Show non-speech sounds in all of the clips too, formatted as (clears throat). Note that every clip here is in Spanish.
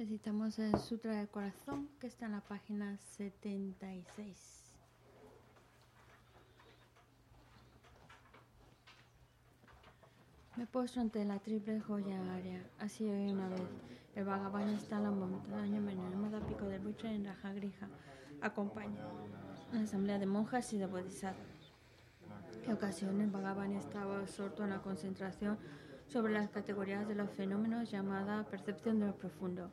Recitamos el Sutra del Corazón que está en la página 76. Me postro ante la triple joya área. Así hoy una vez. El Bhagavan está en la montaña menor, pico del buche en Raja Grija. Acompaña una asamblea de monjas y de bodhisattvas. En ocasiones el Bhagavan estaba absorto en la concentración sobre las categorías de los fenómenos llamada percepción de lo profundo.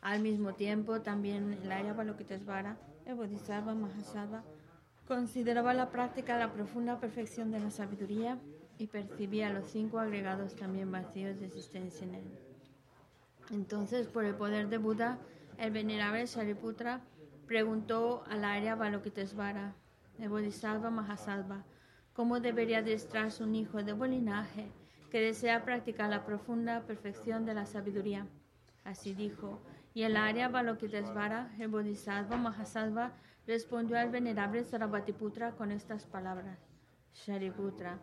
Al mismo tiempo, también el área Balokitesvara, el Bodhisattva Mahasattva, consideraba la práctica la profunda perfección de la sabiduría y percibía los cinco agregados también vacíos de existencia en él. Entonces, por el poder de Buda, el venerable Shariputra preguntó al área Balokitesvara, el Bodhisattva Mahasattva, cómo debería adiestrarse un hijo de buen linaje que desea practicar la profunda perfección de la sabiduría. Así dijo, y el Arya Balokitesvara, el Bodhisattva Mahasattva, respondió al venerable Sarabhatiputra con estas palabras. Shariputra,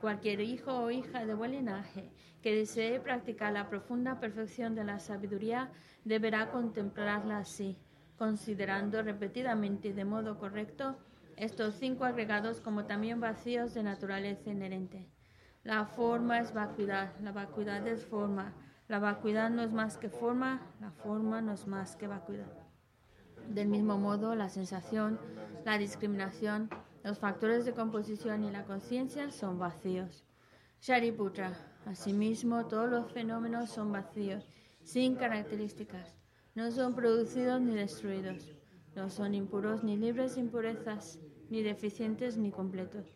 cualquier hijo o hija de buen linaje que desee practicar la profunda perfección de la sabiduría deberá contemplarla así, considerando repetidamente y de modo correcto estos cinco agregados como también vacíos de naturaleza inherente. La forma es vacuidad, la vacuidad es forma, la vacuidad no es más que forma, la forma no es más que vacuidad. Del mismo modo, la sensación, la discriminación, los factores de composición y la conciencia son vacíos. Shariputra, asimismo, todos los fenómenos son vacíos, sin características. No son producidos ni destruidos. No son impuros ni libres de impurezas, ni deficientes ni completos.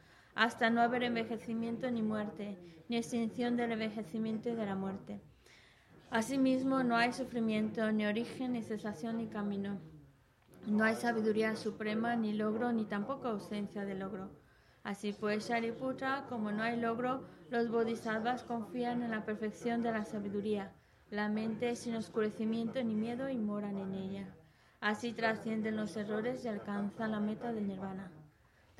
hasta no haber envejecimiento ni muerte, ni extinción del envejecimiento y de la muerte. Asimismo, no hay sufrimiento, ni origen, ni cesación, ni camino. No hay sabiduría suprema, ni logro, ni tampoco ausencia de logro. Así pues, Shariputra, como no hay logro, los bodhisattvas confían en la perfección de la sabiduría. La mente sin oscurecimiento ni miedo y moran en ella. Así trascienden los errores y alcanzan la meta del nirvana.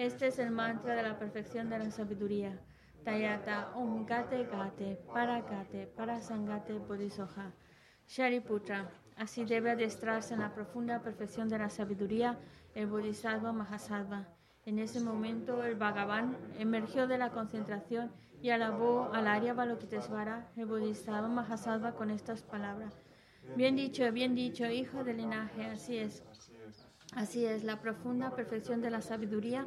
Este es el mantra de la perfección de la sabiduría. Tayata Om Gate Gate Para Gate Para Sangate Bodhisoha. Shariputra. Así debe adiestrarse en la profunda perfección de la sabiduría el Bodhisattva Mahasattva. En ese momento el Bhagavan emergió de la concentración y alabó al Arya Balokitesvara, el Bodhisattva Mahasattva, con estas palabras. Bien dicho, bien dicho, hijo del linaje, así es. Así es, la profunda perfección de la sabiduría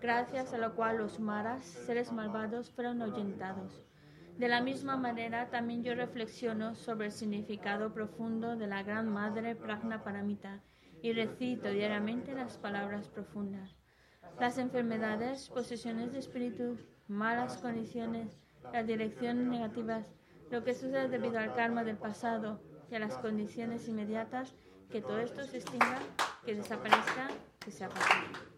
gracias a lo cual los maras, seres malvados, fueron ahuyentados. De la misma manera, también yo reflexiono sobre el significado profundo de la Gran Madre Pragna Paramita y recito diariamente las palabras profundas. Las enfermedades, posesiones de espíritu, malas condiciones, las direcciones negativas, lo que sucede debido al karma del pasado y a las condiciones inmediatas, que todo esto se extinga, que desaparezca, que se apague.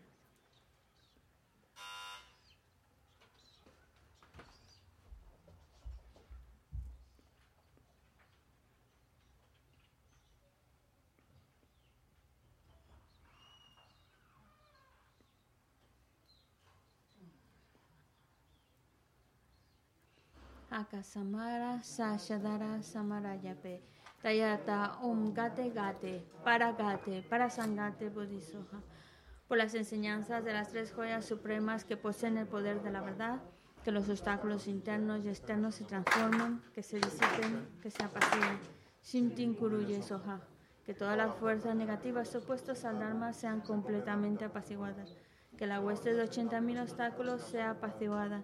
Akasamara Sashadara Samarayape. Tayata Om Gate Gate, Para Gate, Para Sangate Bodhisoha. Por las enseñanzas de las tres joyas supremas que poseen el poder de la verdad, que los obstáculos internos y externos se transformen, que se disipen, que se apaciguen. Shintin Kuruye. Que todas las fuerzas negativas opuestas al Dharma sean completamente apaciguadas. Que la hueste de 80.000 obstáculos sea apaciguada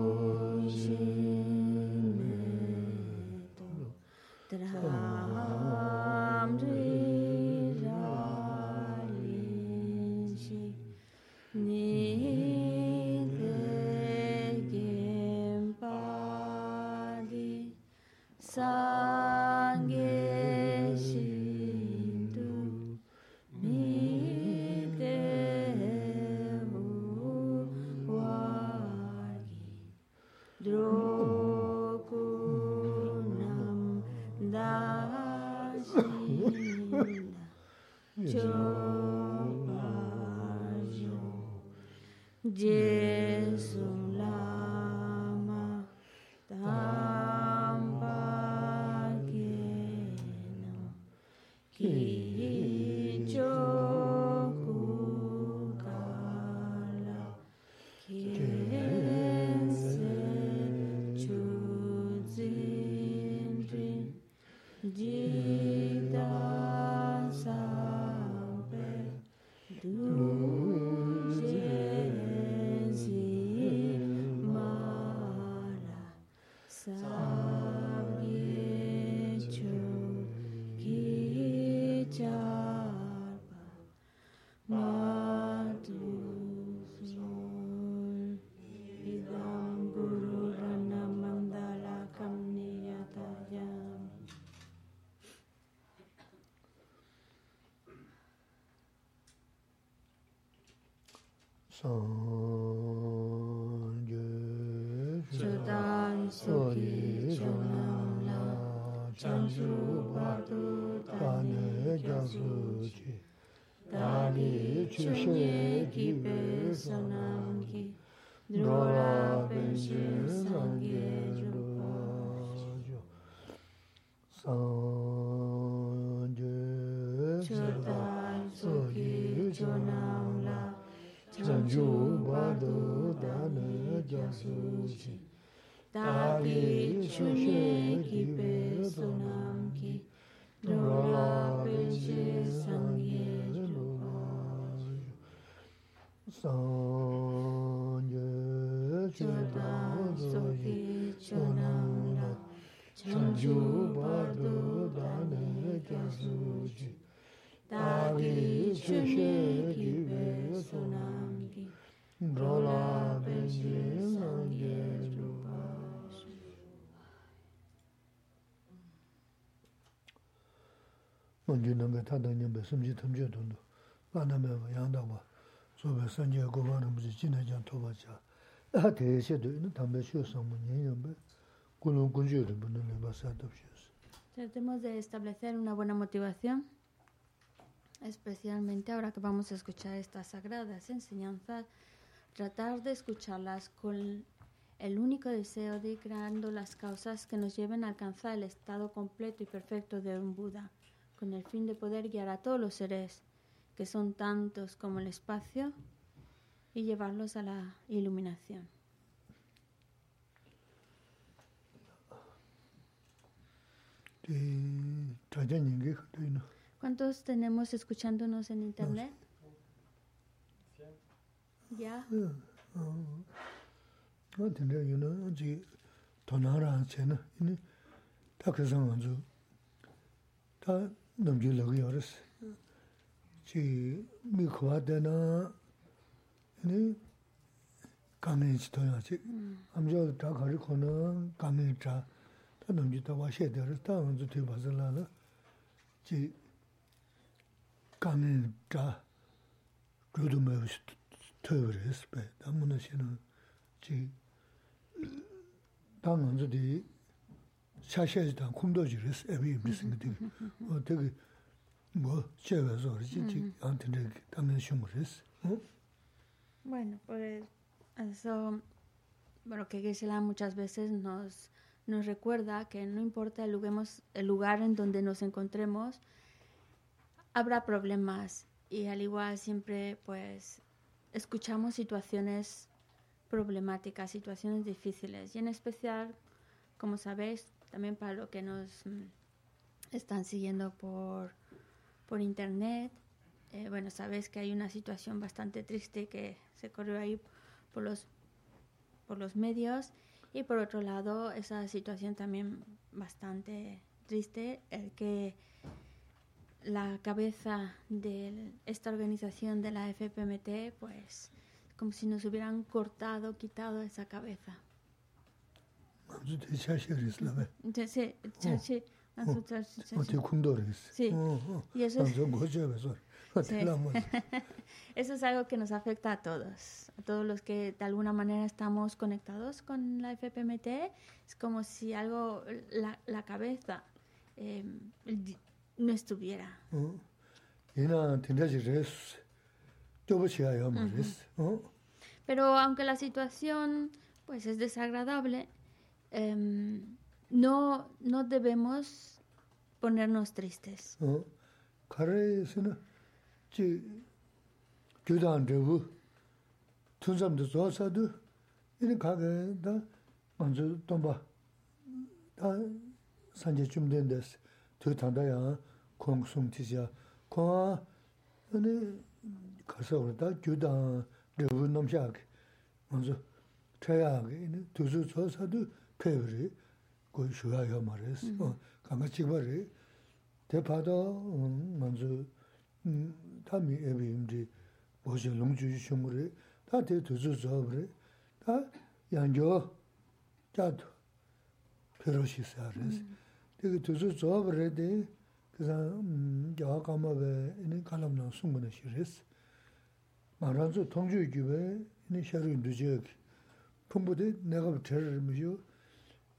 chushe ki pe sanam ki dhruva penche sangye jupa jo sanje chotan sukhi chonam la chanju bado dana jasuchi tali chushe Sobe sanje goba toba cha Aha teye she do tambe shio rinpo nane basa tabshios Tratemos de establecer una buena motivación, especialmente ahora que vamos a escuchar estas sagradas enseñanzas, tratar de escucharlas con el único deseo de ir creando las causas que nos lleven a alcanzar el estado completo y perfecto de un Buda, con el fin de poder guiar a todos los seres, que son tantos como el espacio, y llevarlos a la iluminación. ¿Cuántos tenemos escuchándonos en internet? ¿Ya? namchik lagu yaris. Chi mi kuwa dana, ini kangen chi toya chi. Amchik dha kari kona kangen dha, ta namchik dha washe dharis, ta anzu ti basala la. Chi kangen dha, rudu mawa shi toya waris bay. Ta muna chi, ta anzu di 샤샤지단 쿰도지르스 에비 미스인데 어 되게 뭐 제외서 그렇지 안테네 당연 shum으레스 어 Bueno, pues eso, bueno, que Gisela muchas veces nos, nos recuerda que no importa el, luguemos- el lugar en donde nos encontremos, habrá problemas y al igual siempre pues escuchamos situaciones problemáticas, situaciones difíciles y en especial, como sabéis, también para lo que nos mm, están siguiendo por, por internet, eh, bueno, sabéis que hay una situación bastante triste que se corrió ahí por los, por los medios y por otro lado esa situación también bastante triste, el que la cabeza de esta organización de la FPMT, pues como si nos hubieran cortado, quitado esa cabeza. 아주 대샤샤리스 라베 Sí, sí, sí, sí, nosotros- sí, sí. 어디 쿰도리스 Sí. 어 Y eso es, 저 고제베서 Sí. 어디라면 (laughs) (laughs) Eso es algo que nos afecta a todos, a todos los que de alguna manera estamos conectados con la FPMT. Es como si algo, la, la cabeza eh, di- no estuviera. 어 이나 텐다지레스 또버치야요 말레스 어 Pero aunque la situación pues es desagradable, eh, no, no debemos ponernos tristes. Kare sina, chi gyudan revu, tunsamda zosadu, ini kage da anzu tomba, da sanje chumden des, tu tanda ya kong sum tisya, konga, ini karsa wala da gyudan revu namshaagi, anzu chayaagi, ini tuzu zosadu, 야 공송티자 과 아니 가서 그러다 교단 저부 넘샤게 먼저 태야게 이는 두수 조사도 페브리 그 쉬어야 말했어 어 강아지 버리 대파도 음, 먼저 음 담이 에비임지 뭐지 농주 shum으로 다 대두주 저버리 다 양조 자도 페로시사르스 되게 두주 저버리데 그래서 음 야가마베 이는 칼럼나 숨거나 시레스 마란조 통주 규베 니 샤르 두제기 풍부데 내가 버터 미죠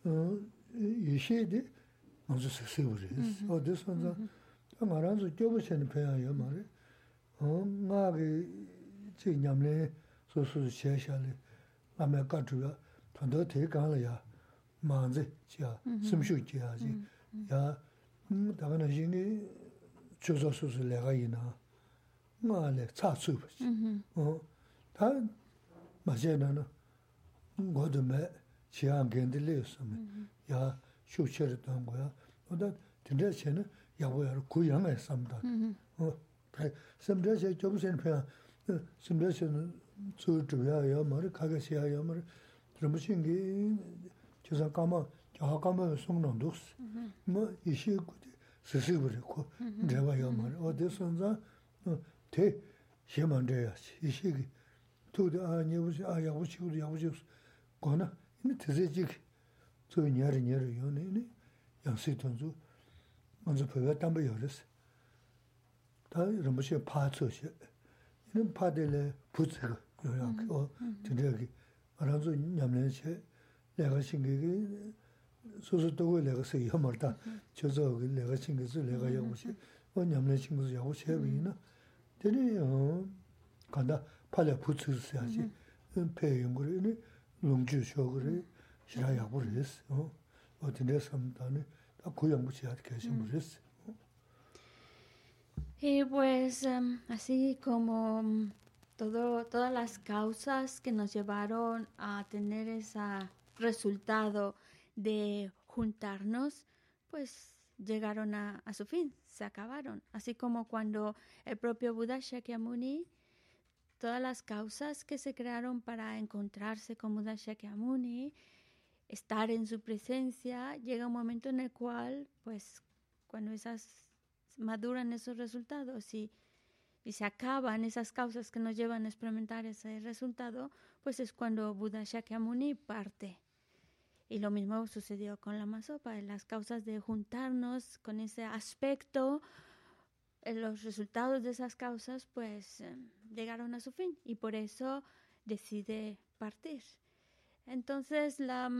어 예시데 먼저 세세버리 어디서서 마란조 교부세는 배야요 말에 어 나게 지냠래 소소 샤샤래 아메 가주야 단도 대강을야 만제 자 숨쉬지야지 야 음, 다가는 신이 조조소소 내가 이나 지한 견들렸으면 야 쇼처를 던 거야. 근데 진짜체는 야보야로 고향에 삼다. 어. 심지어 좀 센페야. 심지어는 저 주야야 머리 가게시야야 머리 그러면신 게 저사 까마 저 까마 송는 독스. 뭐 이시 스시 그렇고 내가야 머리 어디선자 대 힘만 돼야지. 이시 두대 아니 무슨 아 야고 치고 야고 치고 거나 이미 드제직 저 녀리 녀리 요네네. 양세 돈주 먼저 배워 담배 열었어. 다 이런 것이 파츠시 이런 파델레 부츠가. 요약 어 드제기 알아서 냠내체 내가 신경이 소소도고 내가 쓰기 허물다 저저 내가 신경을 내가 여보시 어 냠내 신경을 여보시 해비나. 되네요 간다. 팔에 부츠를 써야지. 배 연구를. Yā wū xī kī na, tēne kāndā pālā pūtsū sāyāchī pē yungu rī, lōng chū shōgu rī, shirā yāgu rī sī, o tēne samdāni, tā kūyāngu chīyāt kēshīngu rī sī. Y pues así como todo, todas las causas que nos llevaron a tener ese resultado de juntarnos, pues llegaron a, a, su fin, se acabaron. Así como cuando el propio Buda Shakyamuni, todas las causas que se crearon para encontrarse con Buda Shakyamuni, estar en su presencia, llega un momento en el cual, pues, cuando esas maduran esos resultados y, y se acaban esas causas que nos llevan a experimentar ese resultado, pues es cuando Buda Shakyamuni parte. Y lo mismo sucedió con la masopa, las causas de juntarnos con ese aspecto, los resultados de esas causas pues eh, llegaron a su fin y por eso decide partir. Entonces, la,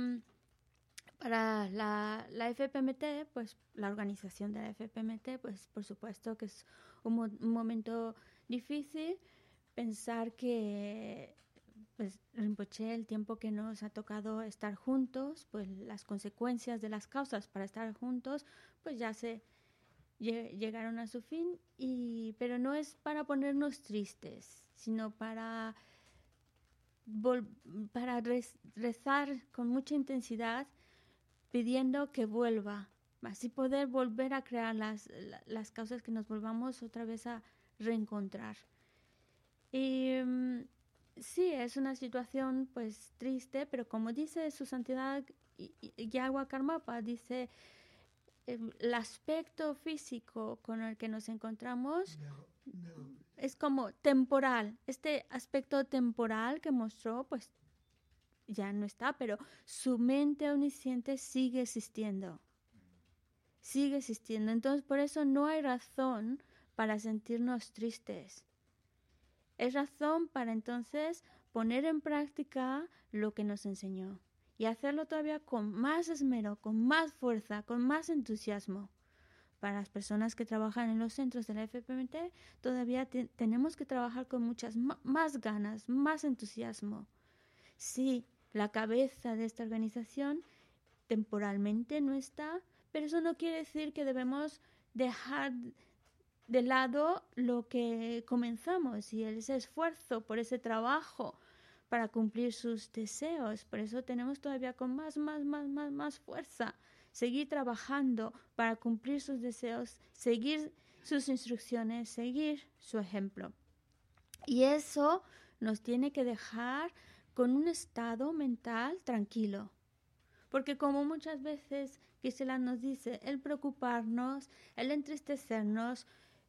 para la, la, FPMT, pues la organización de la FPMT, pues por supuesto que es un, un momento difícil pensar que pues Rinpoche, el tiempo que nos ha tocado estar juntos, pues las consecuencias de las causas para estar juntos, pues ya se llegaron a su fin, y, pero no es para ponernos tristes, sino para, para rezar con mucha intensidad pidiendo que vuelva, así poder volver a crear las, las causas que nos volvamos otra vez a reencontrar. Y Sí, es una situación pues triste, pero como dice su santidad Yagua Karmapa, dice el aspecto físico con el que nos encontramos es como temporal. Este aspecto temporal que mostró, pues ya no está, pero su mente omnisciente sigue existiendo. Sigue existiendo. Entonces, por eso no hay razón para sentirnos tristes. Es razón para entonces poner en práctica lo que nos enseñó y hacerlo todavía con más esmero, con más fuerza, con más entusiasmo. Para las personas que trabajan en los centros de la FPMT, todavía tenemos que trabajar con muchas más ganas, más entusiasmo. Sí, la cabeza de esta organización temporalmente no está, pero eso no quiere decir que debemos dejar de lado lo que comenzamos y ese esfuerzo por ese trabajo para cumplir sus deseos. Por eso tenemos todavía con más, más, más, más, más fuerza seguir trabajando para cumplir sus deseos, seguir sus instrucciones, seguir su ejemplo. Y eso nos tiene que dejar con un estado mental tranquilo. Porque como muchas veces Gisela nos dice, el preocuparnos, el entristecernos,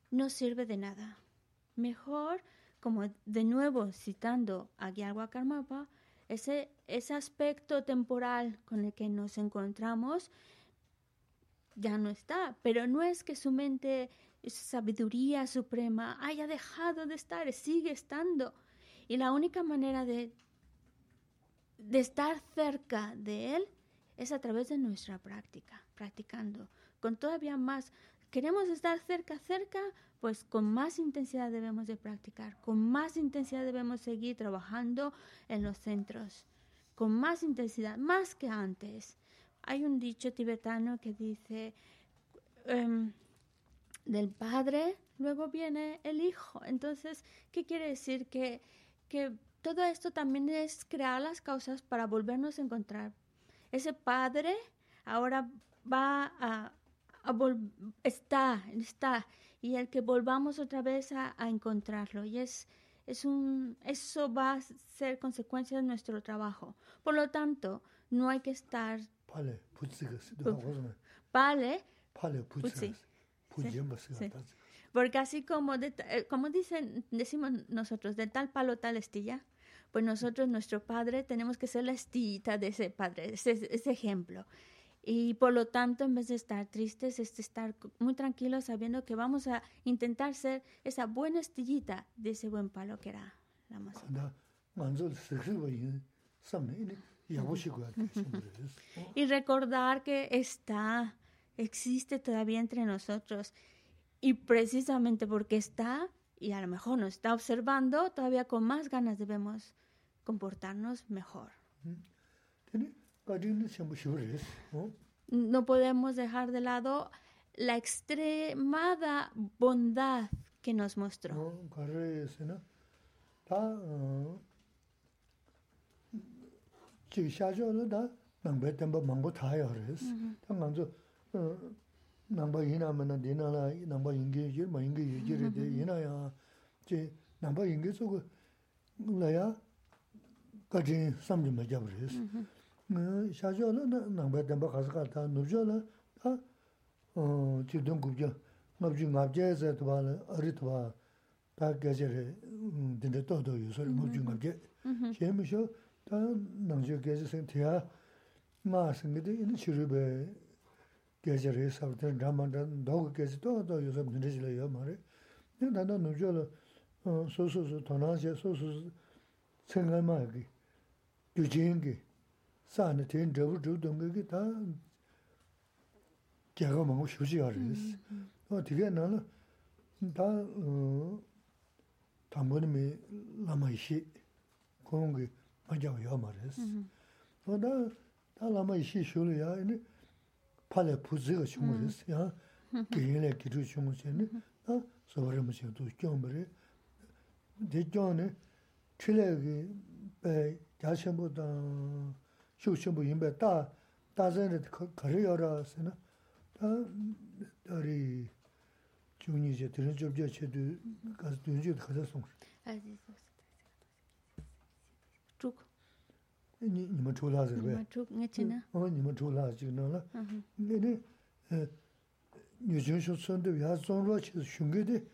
no sirve de nada. Mejor, como de nuevo citando a Gyalwa Karmapa, ese, ese aspecto temporal con el que nos encontramos ya no está, pero no es que su mente, su sabiduría suprema haya dejado de estar, sigue estando. Y la única manera de, de estar cerca de Él es a través de nuestra práctica, practicando, con todavía más. Queremos estar cerca, cerca, pues con más intensidad debemos de practicar, con más intensidad debemos seguir trabajando en los centros, con más intensidad, más que antes. Hay un dicho tibetano que dice, em, del padre, luego viene el hijo. Entonces, ¿qué quiere decir? Que, que todo esto también es crear las causas para volvernos a encontrar. Ese padre ahora va a, a está, está, y el que volvamos otra vez a, a encontrarlo. Y es, es un, eso va a ser consecuencia de nuestro trabajo. Por lo tanto, no hay que estar... Vale, vale, porque así como, eh, como dicen, decimos nosotros, de tal palo tal estilla, pues nosotros, nuestro padre, tenemos que ser la estillita de ese padre, ese, ese ejemplo. Y por lo tanto, en vez de estar tristes, es estar muy tranquilos sabiendo que vamos a intentar ser esa buena estillita de ese buen palo que era la música. Y recordar que está existe todavía entre nosotros. Y precisamente porque está, y a lo mejor nos está observando, todavía con más ganas debemos comportarnos mejor. No podemos dejar de lado la extremada bondad que nos mostró. nāmbā yīnā mēnā dīnā lā, nāmbā yīngi yīgir, mā yīngi yīgir yīdī, yīnā yā, jī nāmbā yīngi tsukū lā yā gājī samjī mā jāb rīs. 샤조 남바 담바 가서 다 누르잖아 아어 지금 굽죠. 납주 납제에서 또 발에 어리트와 다 계절에 근데 또도 요소를 납주 납제 제미쇼 다 남주 계절 생태야. 마스미데 이 치르베 계절에 사부터 담만다 도그 계절 또도 요소 근데지려요 말이 근데 나도 누르죠 소소소 도나제 소소소 생각만 하기. 규진기 lama ishi shulu ya ini 팔에 부즈가 shumurisi, 야 gīngilē gīrū shumurisi, ā, sōbarī mūshī tu kyōmbari. Dī kyōni, chīlē gī bē gyā shimbū dā, shū shimbū yīmbē, dā, dā zēnē kārī yorā sī na, dā, dā rī chūngi jē, tīrī chūb jē chē dū, kāsi dū yī kāsā sōngshī. Chūk. ni ni ma chu la zi be nge chen na o ni ma chu la ji na la ne ne ni jun shu sun de ya zong ro chi shun ge de da da da la ra da ru ja se xiu xiu bu yinba da da zan ri kari yara si na. Da dari chungni je tirin chobja che du gazi dun ju kaza song. Chuk nima chuk la zir nima chuk nga chi na. Nima chuk la zir na la. Nini e, nyu jun shu sun du ya zon rwa chi shungi di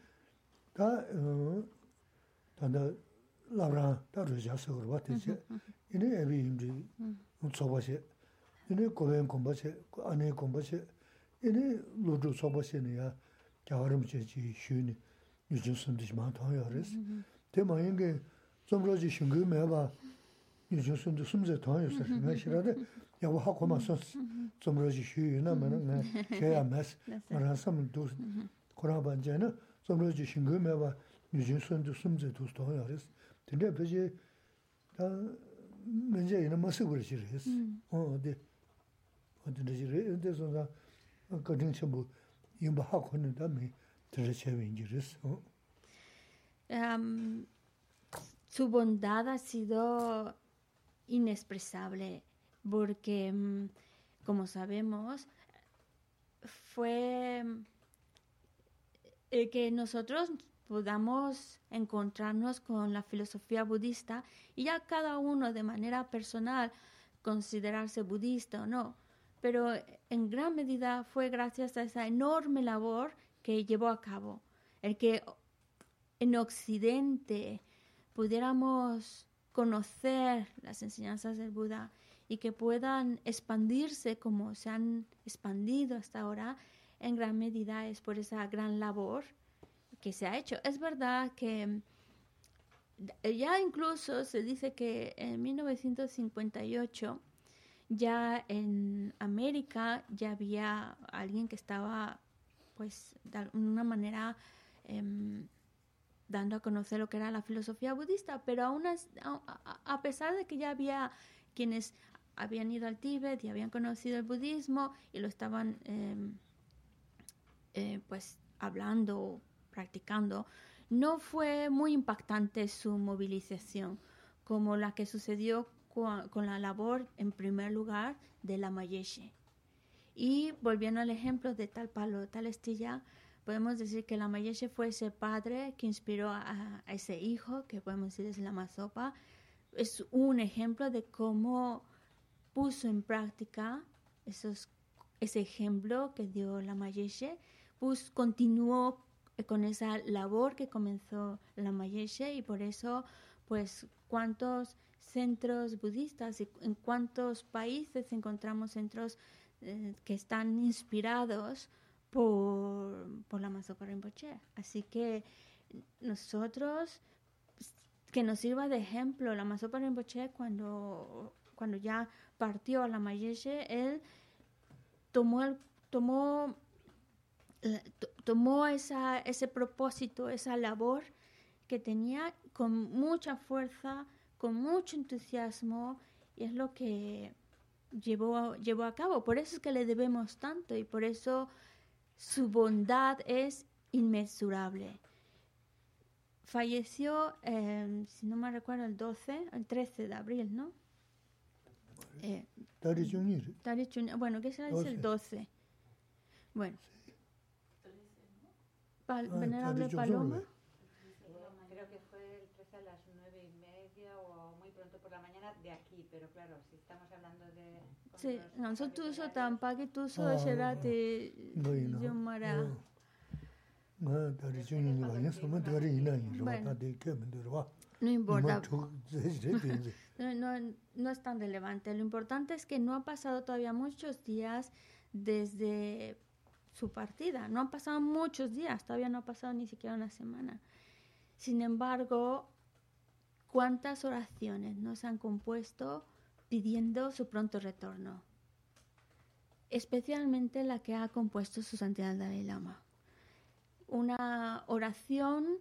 da tanda e, labrang da rujia sakarwa tisi ini ebi e, imri tsobashi, ini kowen kumbashi, ane kumbashi, ini lodo tsobashi ni ya gyawarim che chi shu ni yujin sundish maa tuwa ya res. Te maa ingi zomroji shingi mea ba yujin sundi sumze tuwa yu sar, nga shirade yawa hako maa sons zomroji shu yu na maa nga kaya mes, maa ransam dus, koraa banjaya na zomroji shingi mea ba yujin sundi sumze dus tuwa ya res. Tende pechi, ina. Ode, ode ode. Su bondad ha sido inexpresable porque, mm, como sabemos, fue mm, que nosotros podamos encontrarnos con la filosofía budista y ya cada uno de manera personal considerarse budista o no, pero en gran medida fue gracias a esa enorme labor que llevó a cabo, el que en Occidente pudiéramos conocer las enseñanzas del Buda y que puedan expandirse como se han expandido hasta ahora, en gran medida es por esa gran labor que se ha hecho. Es verdad que ya incluso se dice que en 1958 ya en América ya había alguien que estaba pues de alguna manera em, dando a conocer lo que era la filosofía budista, pero aún a, pesar de que ya había quienes habían ido al Tíbet y habían conocido el budismo y lo estaban em, eh, pues hablando, no fue muy impactante su movilización como la que sucedió con, la labor, en primer lugar, de la Mayeshe. Y volviendo al ejemplo de tal palo, tal estilla, podemos decir que la Mayeshe fue ese padre que inspiró a, ese hijo, que podemos decir es la Mazopa. Es un ejemplo de cómo puso en práctica esos, ese ejemplo que dio la Mayeshe, pues continuó con esa labor que comenzó la Mayeshe y por eso, pues, cuántos centros budistas y en cuántos países encontramos centros eh, que están inspirados por, por la Masopa Rinpoche. Así que nosotros, que nos sirva de ejemplo, la Masopa Rinpoche cuando, cuando ya partió a la Mayeshe, él tomó, el, tomó eh, tomó esa, ese propósito, esa labor que tenía con mucha fuerza, con mucho entusiasmo, y es lo que llevó, llevó a cabo. Por eso es que le debemos tanto y por eso su bondad es inmesurable. Falleció, em, si no me recuerdo, el 12, el 13 de abril, ¿no? Eh, bueno, ¿qué será? Es el 12. Bueno, Pal ah, Venerable Paloma. Creo que fue el 13 a las 9 y media o muy pronto por la mañana de aquí, pero claro, si estamos hablando de... Sí, nosotros so tampaki tu so sherate yomara. No importa. (laughs) No, no, no es tan relevante. Lo importante es que no ha pasado todavía muchos días desde su partida. No han pasado muchos días, todavía no ha pasado ni siquiera una semana. Sin embargo, ¿cuántas oraciones nos han compuesto pidiendo su pronto retorno? Especialmente la que ha compuesto su santidad Dalai Lama. Una oración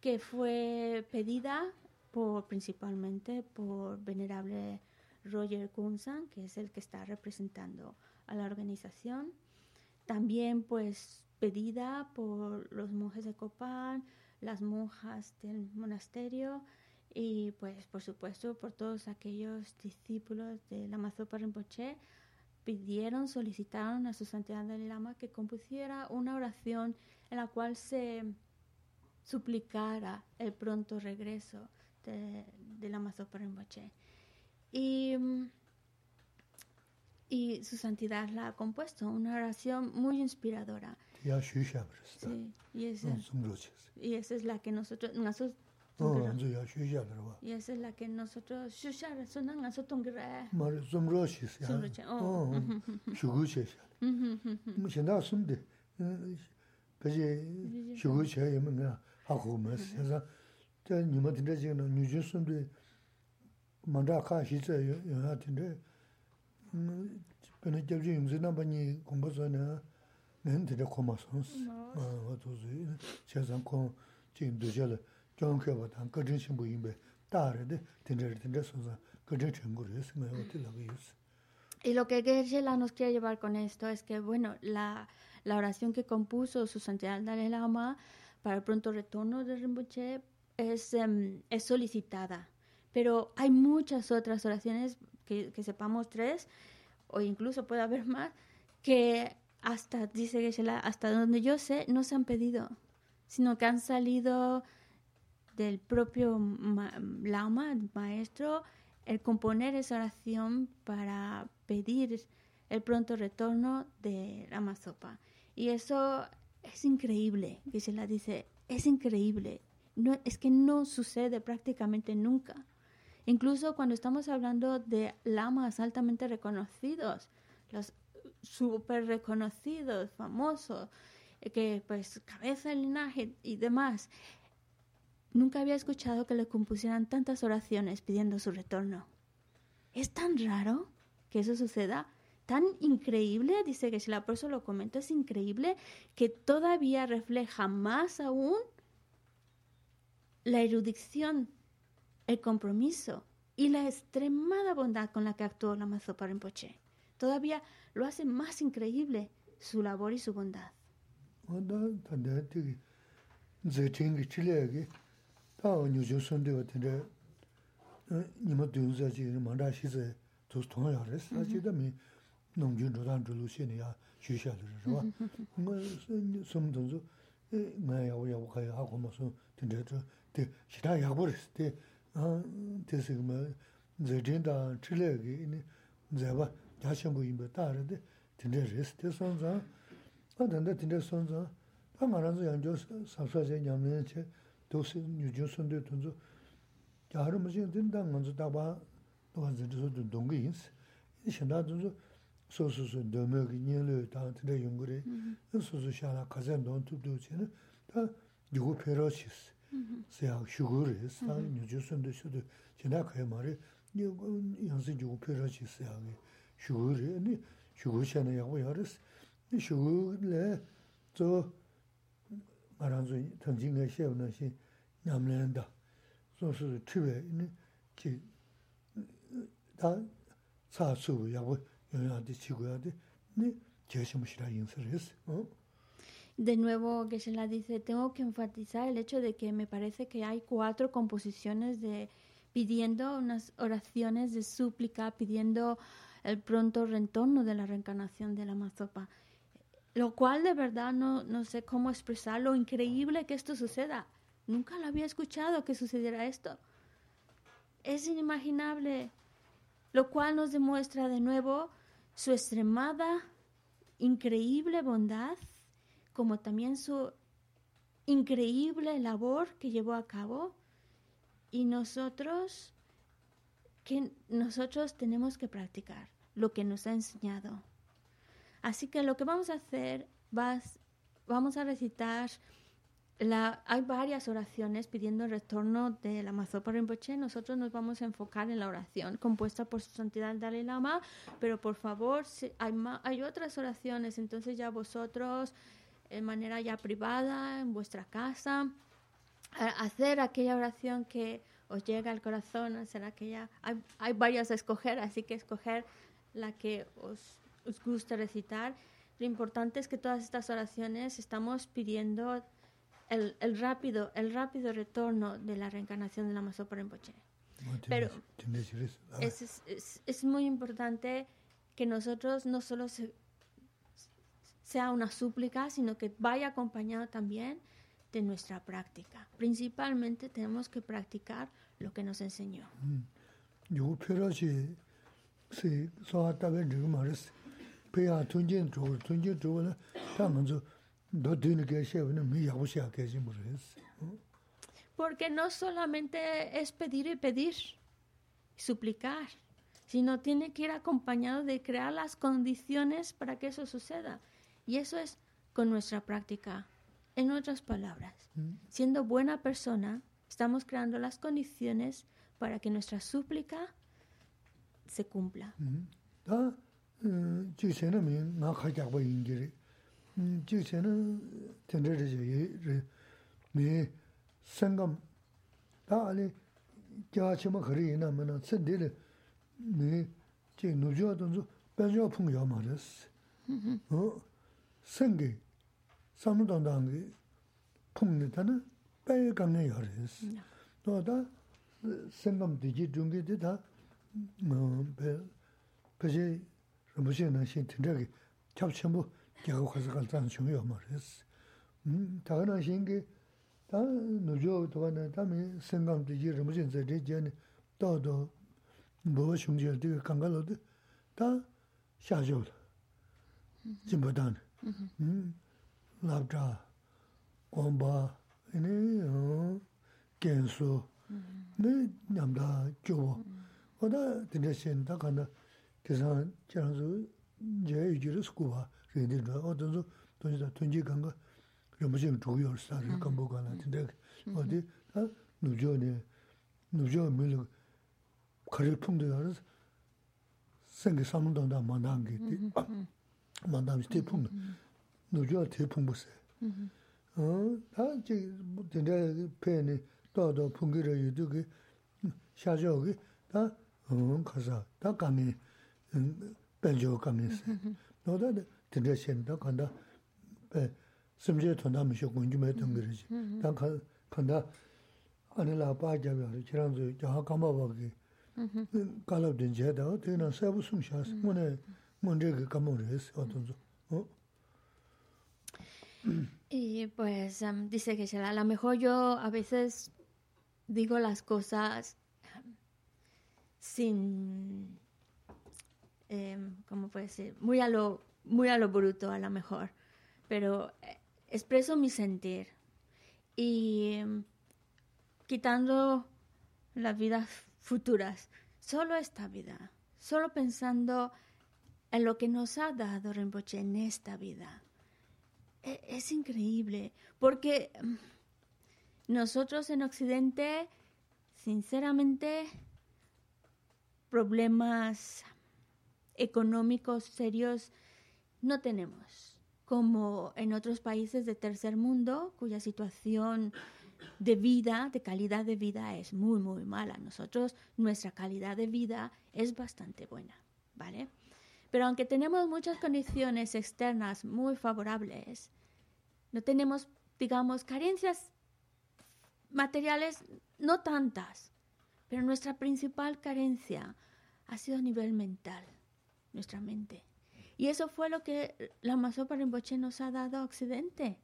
que fue pedida por, principalmente por venerable Roger Kunsan, que es el que está representando a la organización también pues pedida por los monjes de Copán, las monjas del monasterio y pues por supuesto por todos aquellos discípulos de la Mazopa pidieron, solicitaron a su santidad del Lama que compusiera una oración en la cual se suplicara el pronto regreso de, de la Mazopa. Y mm, y su santidad la ha compuesto, una oración muy inspiradora. Sí, y esa, y esa es la que nosotros, nosotros y esa es la que nosotros shushar mar zumroshi oh. Shuguche sumde shuguche yemna ya jena manda ka ya. Tinda pēnā gyab chī yungzī nāmba nī gōmbā sā nā nēn tēne kōmā sōns. Wā tō sō yī, chā sāng kōng chī yīm dō chā lā, chōng kē bā tāng kā chīng shīng bō yīm bē, tā rē dē, tēne rē tēne sō sā, kā chīng chīng gō rē sī ngā yō tī lā bē yō sī. Y lo que nos quiere llevar con esto es que, bueno, la, la oración que compuso su santidad Dalai Lama para el pronto retorno de Rinpoche es, um, es solicitada. Pero hay muchas otras oraciones que, que sepamos tres, o incluso puede haber más, que hasta, dice Geshe-la, hasta donde yo sé, no se han pedido, sino que han salido del propio lama, maestro, el componer esa oración para pedir el pronto retorno de la mazopa. Y eso es increíble, Geshe-la dice, es increíble. No, es que no sucede prácticamente nunca. Incluso cuando estamos hablando de lamas altamente reconocidos, los súper reconocidos, famosos, eh, que pues cabeza, linaje y demás, nunca había escuchado que le compusieran tantas oraciones pidiendo su retorno. Es tan raro que eso suceda, tan increíble, dice que si la persona lo comenta, es increíble que todavía refleja más aún la erudición, el compromiso y la extremada bondad con la que actuó la Mazopa Rinpoche. Todavía lo hace más increíble su labor y su bondad. (laughs) tēsī kima zēdēn dā chīlē kī zēba yāshēngu yīmbē tā rā dē tīndē rēs. Tē sōn zā, tā tāndā tīndē sōn zā, tā ngā rā zō yāngyō sāpsā zē ñamlē chē dōsī nyūjū sōn dē tōn zō yā rā mō chī tīn dā ngā zō tā bā dō zē dē sō tō dōng kī yīns. Yī shē nā tōn zō sō sō sō dō mē kī nyē lō tā tīndē yōng kī rē, sō sō shā rā kā zē dōng tū tō chē nā tā yō pē rō chīs. 선도 돈도 야르 무슨 된다 먼저 다봐 또 한저도 동기 인스 이 신다 돈도 so su su dome ki nye le tang tine yung kore, so su sha la kazen don tu tu chi ne, ta yugu pero chi si, si ya shugu re, si ta nyu ju sun du shu du, chi na kaya ma re, yang si yugu pero chi si ya ge, shugu re, ni shugu sha na yagwa ya re si, ni shugu le, zo, ma rang zu tang jing De nuevo, la dice, tengo que enfatizar el hecho de que me parece que hay cuatro composiciones de pidiendo unas oraciones de súplica, pidiendo el pronto retorno de la reencarnación de la Mazopa. Lo cual de verdad no, no sé cómo expresar lo increíble que esto suceda. Nunca lo había escuchado que sucediera esto. Es inimaginable. Lo cual nos demuestra de nuevo su extremada, increíble bondad, como también su increíble labor que llevó a cabo. Y nosotros, que nosotros tenemos que practicar lo que nos ha enseñado. Así que lo que vamos a hacer, vamos a recitar hay varias oraciones pidiendo el retorno de la Mazopa Rinpoche. Nosotros nos vamos a enfocar en la oración compuesta por su santidad el Dalai Lama, pero por favor, hay, hay otras oraciones, entonces ya vosotros, de manera ya privada, en vuestra casa, hacer aquella oración que os llega al corazón, hacer aquella... Hay, hay varias a escoger, así que escoger la que os, os gusta recitar. Lo importante es que todas estas oraciones estamos pidiendo el, el, rápido, el rápido retorno de la reencarnación de la Masopa Rinpoche. Pero es, es, es, muy importante que nosotros no solo sea una súplica, sino que vaya acompañado también de nuestra práctica. Principalmente tenemos que practicar lo que nos enseñó. Porque no solamente es pedir y pedir, suplicar, sino tiene que ir acompañado de crear las condiciones para que eso suceda. Y eso es con nuestra práctica. En otras palabras, siendo buena persona, estamos creando las condiciones para que nuestra súplica se cumpla. 생기 삼동당이 풍리다는 빼 감내 열었어. 또다 생감 되지 중기도 다 그제 무슨 신 진짜게 겹쳐부 겨우 가서 간단 중요 말했어. 음 다른 신기 다 노조 도가는 담이 생감 되지 무슨 저리 전에 또도 뭐 중지할 때 강가로도 다 샤죠. 진보단 labda, gomba, gensu, nyamda, jobo. Oda dinda shen, da kanda kisan jiranzu jaya yujiri skuba rindir dhwa. Oda nzu tunjida tunji kanga rinpochim chukuyor sari kambu kanda. Dinda odi nubjo ne, nubjo mili kari pungdo yaris sengi samdanda mandangi. sā jā rā sū, jā yu jī rī sū kū bā, rīndi rā, o tōnsu tōnsi tā tōnjī kāngā rīmbuchīng chūgī yor sā rī kāmbō kāna, tīndā o tī 아 누조네 누조 밀 거리 풍도 알아서 생기 삼동다 만난 게 만남 스테풍 누조 대풍 보세요 어 다지 근데 펜이 또도 풍기를 이두게 샤저기 다 응, 가서 다 가면 음 벤조 가면서 너도 근데 신다 간다 에 심지어 더 남은 시 공주매 했던 거지 다 간다 아니라 빠져요 지난주 저 가마버기 음 갈아든 제다 되는 세부 숨샤스 뭐네 (clears throat) Y pues um, dice que a lo mejor yo a veces digo las cosas sin, em, ¿cómo puede decir? Muy a, lo, muy a lo bruto a lo mejor, pero eh, expreso mi sentir. Y em, quitando las vidas futuras, solo esta vida, solo pensando en lo que nos ha dado Rinpoche en esta vida e-, es increíble, porque mm, nosotros en Occidente, sinceramente, problemas económicos serios no tenemos, como en otros países de tercer mundo, cuya situación de vida, de calidad de vida es muy, muy mala. Nosotros, nuestra calidad de vida es bastante buena, ¿vale? Pero aunque tenemos muchas condiciones externas muy favorables, no tenemos, digamos, carencias materiales no tantas, pero nuestra principal carencia ha sido a nivel mental, nuestra mente. Y eso fue lo que la Masopa Rinpoche nos ha dado a Occidente.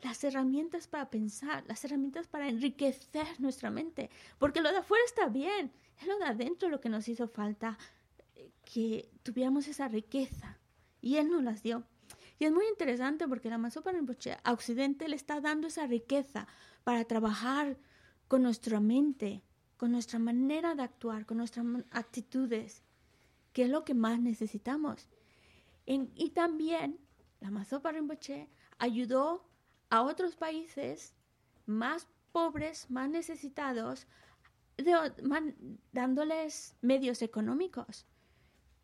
Las herramientas para pensar, las herramientas para enriquecer nuestra mente. Porque lo de afuera está bien, es lo de adentro lo que nos hizo falta, que tuviéramos esa riqueza. Y Él nos las dio. Y es muy interesante porque la Masopa Rinpoche a Occidente le está dando esa riqueza para trabajar con nuestra mente, con nuestra manera de actuar, con nuestras actitudes, que es lo que más necesitamos. y también la Masopa Rinpoche ayudó a otros países más pobres, más necesitados, dándoles medios económicos.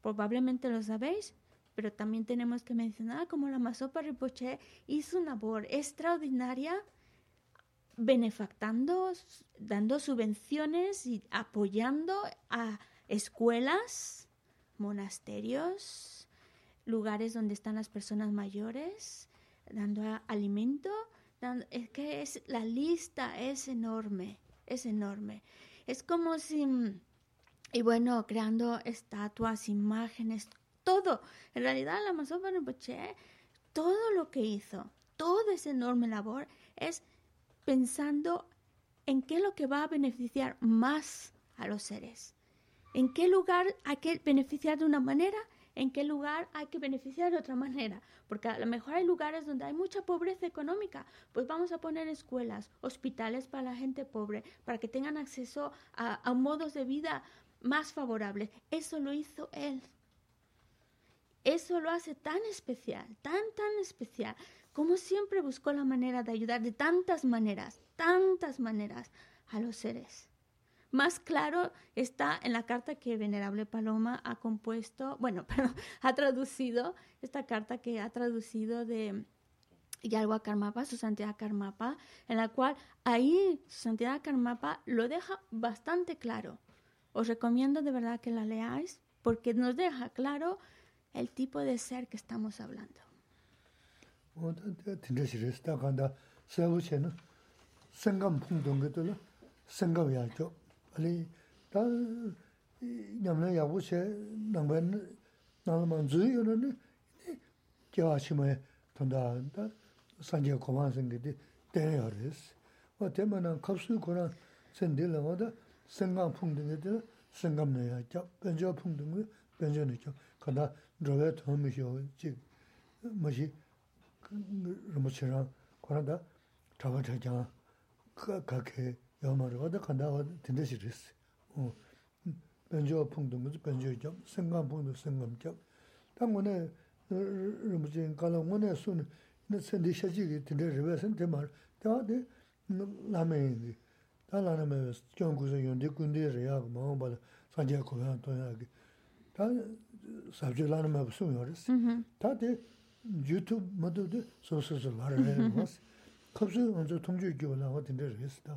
Probablemente lo sabéis, pero también tenemos que mencionar como la Masopa Rinpoche hizo una labor extraordinaria benefactando, dando subvenciones y apoyando a escuelas, monasterios, lugares donde están las personas mayores, dando alimento. es que es, la lista es enorme, es enorme. Es como si, y bueno, creando estatuas, imágenes, todo. En realidad, la Masopa Rinpoche, todo lo que hizo, toda esa enorme labor, es pensando en qué es lo que va a beneficiar más a los seres. En qué lugar hay que beneficiar de una manera, en qué lugar hay que beneficiar de otra manera. Porque a lo mejor hay lugares donde hay mucha pobreza económica, pues vamos a poner escuelas, hospitales para la gente pobre, para que tengan acceso a modos de vida más favorables. Eso lo hizo él. Eso lo hace tan especial, tan, tan especial, como siempre buscó la manera de ayudar de tantas maneras, tantas maneras a los seres. Más claro está en la carta que Venerable Paloma ha compuesto, bueno, (laughs) pero ha traducido, esta carta que ha traducido de Yalwa Karmapa, su santidad Karmapa, en la cual ahí su santidad Karmapa lo deja bastante claro. Os recomiendo de verdad que la leáis porque nos deja claro el tipo de ser que estamos hablando. 생각 풍등에도 생각내야 겨. 변조 풍등을 변조는 겨 가다 저게 도미쇼 지 뭐지? 뭐지랑 그러다 저거 저거 그렇게 여마로 어디 간다 된듯이스 어. 변조 풍등을 변조 겨. 생각 풍등 생각 겨. 당분에 뭐지 갈아오네. 손 근데 선디 샤지기 들으면서 대말 다데 라메 tā wā tē lā mē yī Tā lāna mē kiong kūsa yōndi kundi rīyā kū māngu bāla sāngyā kūyā tōyā kī. Tā sābchū lāna mē bā sūng yōrīs. Tā tē YouTube mātū tē sō sō sō lāra rīyā kūwas. Kāpsū ngā tōngchū kī wā lāwa tīndē rīyās tā.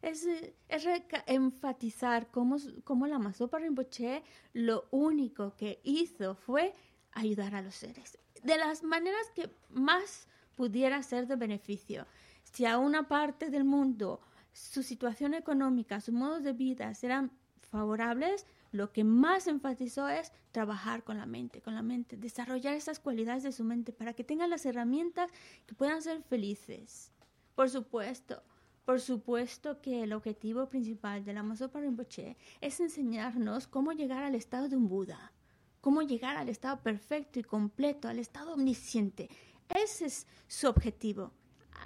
Es, es enfatizar cómo, cómo la Masopa Rinpoche lo único que hizo fue ayudar a los seres. De las maneras que más pudiera ser de beneficio. Si a una parte del mundo su situación económica, sus modos de vida serán favorables, lo que más enfatizó es trabajar con la mente, con la mente, desarrollar esas cualidades de su mente para que tengan las herramientas que puedan ser felices. Por supuesto, por supuesto que el objetivo principal de la Masopa Rinpoche es enseñarnos cómo llegar al estado de un Buda, cómo llegar al estado perfecto y completo, al estado omnisciente. Ese es su objetivo.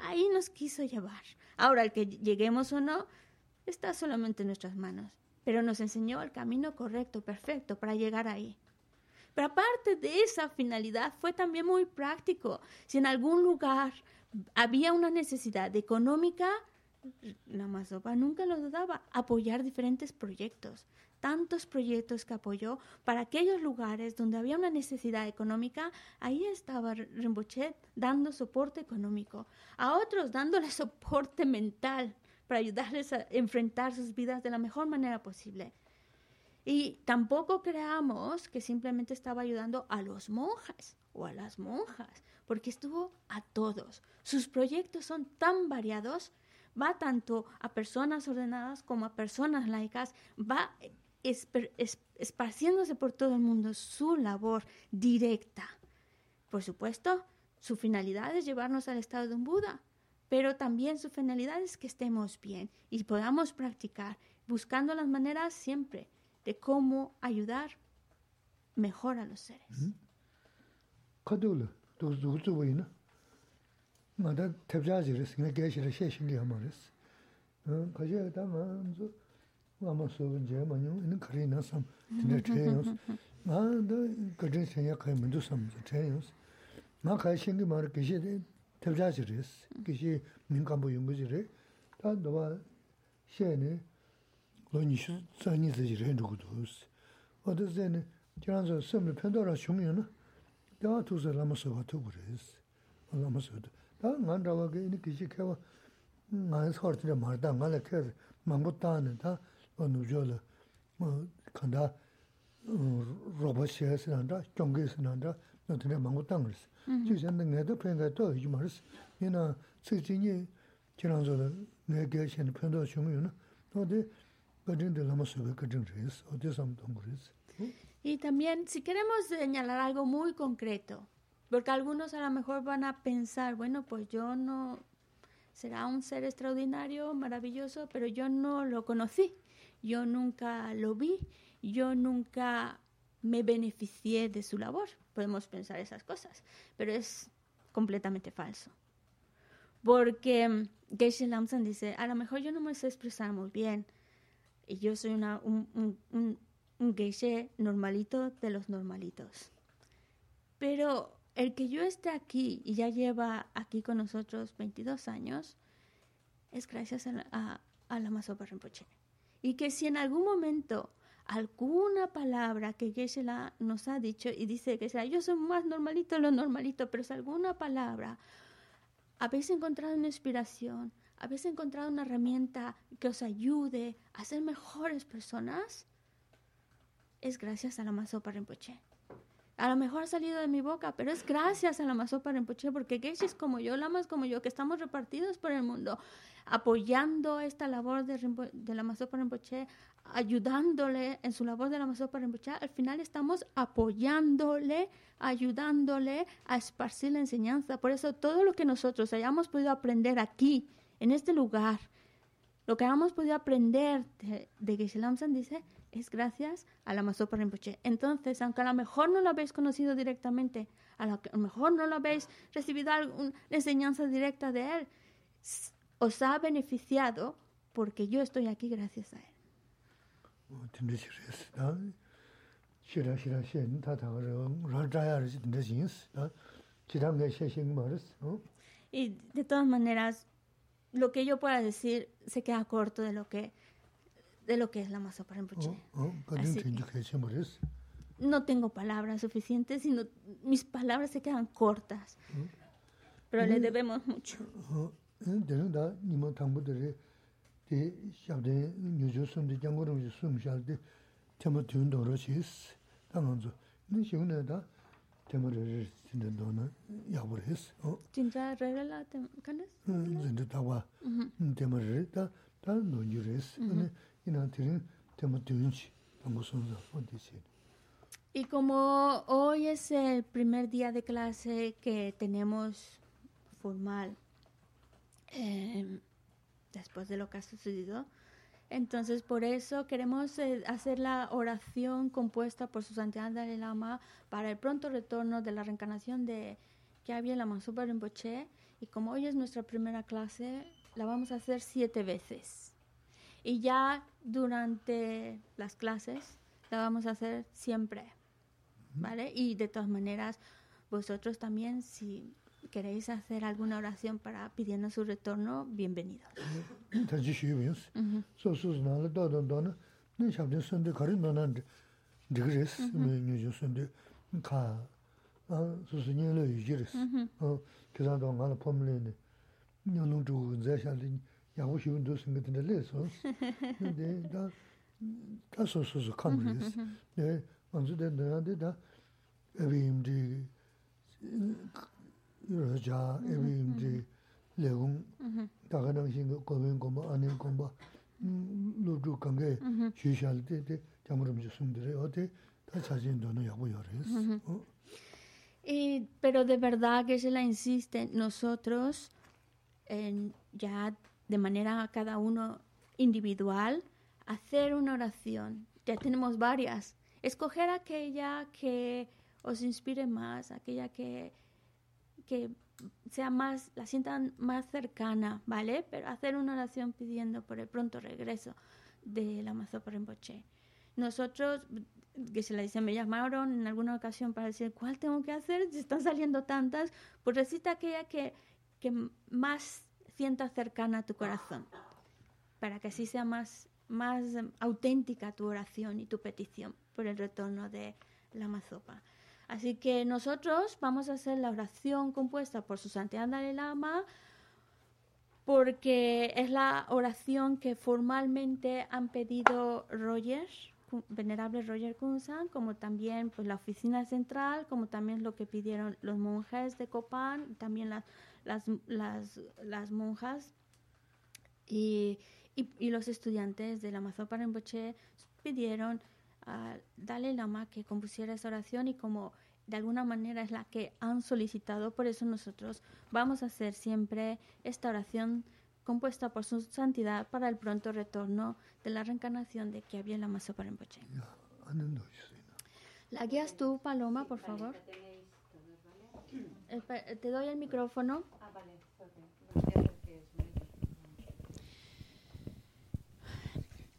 Ahí nos quiso llevar. Ahora, el que lleguemos o no, está solamente en nuestras manos. Pero nos enseñó el camino correcto, perfecto, para llegar ahí. Pero aparte de esa finalidad, fue también muy práctico. Si en algún lugar había una necesidad económica, la Masopa nunca lo dudaba, apoyar diferentes proyectos. Tantos proyectos que apoyó para aquellos lugares donde había una necesidad económica, ahí estaba Rinpoche dando soporte económico. A otros dándole (laughs) soporte mental para ayudarles a enfrentar sus vidas de la mejor manera posible. Y tampoco creamos que simplemente estaba ayudando a los monjes o a las monjas, porque estuvo a todos. Sus proyectos son tan variados va tanto a personas ordenadas como a personas laicas, va esparciéndose por todo el mundo su labor directa. Por supuesto, su finalidad es llevarnos al estado de un Buda, pero también su finalidad es que estemos bien y podamos practicar, buscando las maneras siempre de cómo ayudar mejor a los seres. mā sōgā 아마 소분 제 많이 있는 거리 나서 근데 제요 나도 그저 생각 거의 먼저 삼 제요 나 가신 게 말을 계시대 대자지레스 계시 민간부 연구지레 다 너와 시에네 로니슈 자니즈지레 누구도스 어.디서는 지난서 섬을 편도라 중요는 다 두서 남아서 와도 그랬어. 남아서도. 다 난다와게 이렇게 계시 개와 난 서울에 말다 말아 개 망고 따는 다 Y también, si queremos señalar algo muy concreto, Porque algunos a lo mejor van a pensar, bueno, pues yo no, será un ser extraordinario, maravilloso, pero yo no lo conocí, yo nunca lo vi, yo nunca me beneficié de su labor. Podemos pensar esas cosas, pero es completamente falso. Porque mm, Geshe Lamson dice, a lo mejor yo no me sé expresar muy bien, y yo soy un, un, normalito de los normalitos. Pero el que yo esté aquí y ya lleva aquí con nosotros 22 años, es gracias a a, a la Masopa Rinpoche. Y que si en algún momento alguna palabra que geshe nos ha dicho y dice que sea, yo soy más normalito lo normalito, pero si alguna palabra habéis encontrado una inspiración, habéis encontrado una herramienta que os ayude a ser mejores personas, es gracias a la Masopa Rinpoche. A lo mejor ha salido de mi boca, pero es gracias a la Masopa Rinpoche, porque geishis como yo, lamas como yo, que estamos repartidos por el mundo, apoyando esta labor de, de la Masopa Rinpoche, ayudándole en su labor de la Masopa Rinpoche, al final estamos apoyándole, ayudándole a esparcir la enseñanza. Por eso todo lo que nosotros hayamos podido aprender aquí, en este lugar, lo que hayamos podido aprender de, de Geshe Lamsan dice, es gracias a la Masopa Rinpoche. Entonces, aunque a lo mejor no lo habéis conocido directamente, a lo, mejor no lo habéis recibido alguna enseñanza directa de él, os ha beneficiado porque yo estoy aquí gracias a Él. Y de todas maneras, lo que yo pueda decir se queda corto de lo que, de lo que es la masa para no tengo palabras suficientes, sino mis palabras se quedan cortas. Pero le debemos mucho dēnā dā nīmā tāṅbū dārī rōng tēmā dō rō sī dā ngā dzō nī xiong nā dā tēmā sī dō nā sī Jindā rā rā lā sī? Zindā tā wā tēmā dā dā nō sī tēmā chī dā wā Y como hoy es el primer día de clase que tenemos formal, eh, después de lo que ha sucedido, entonces por eso queremos eh, hacer la oración compuesta por su santidad Dalai Lama para el pronto retorno de la reencarnación de Kyabye Lama Super Rinpoche. Y como hoy es nuestra primera clase, la vamos a hacer siete veces. Y ya durante las clases la vamos a hacer siempre. ¿Vale? Y de todas maneras, vosotros también, si queréis hacer alguna oración para pidiendo su retorno, bienvenidos. (coughs) ya, cha, ebi di legung, daga nang shinga goben gomba, anin gomba, lo zhu kange, shi shal di di jamuram ji sumdire, o di ta chajin dono yabu yores. Y, pero de verdad que se la insiste, nosotros eh, ya de manera cada uno individual, hacer una oración. Ya tenemos varias. Escoger aquella que os inspire más, aquella que, que sea más, la sientan más cercana, ¿vale? Pero hacer una oración pidiendo por el pronto regreso de la Mazopa Rinpoche. Nosotros, que se la dicen, me llamaron en alguna ocasión para decir, ¿cuál tengo que hacer? Si están saliendo tantas, pues recita aquella que, que más sienta cercana a tu corazón, para que así sea más, más auténtica tu oración y tu petición por el retorno de la Mazopa. Así que nosotros vamos a hacer la oración compuesta por su santidad Dalai Lama porque es la oración que formalmente han pedido Roger, venerable Roger Kunsan, como también pues la oficina central, como también lo que pidieron los monjes de Copán, también las, las, las, las monjas y, y, y los estudiantes de la Mazopa Rinpoche pidieron a Dalai Lama que compusiera esa oración y como de alguna manera es la que han solicitado, por eso nosotros vamos a hacer siempre esta oración compuesta por su santidad para el pronto retorno de la reencarnación de que Kyabye Lama Sopa La guías tú, Paloma, por favor. Eh, te doy el micrófono. Ah, vale.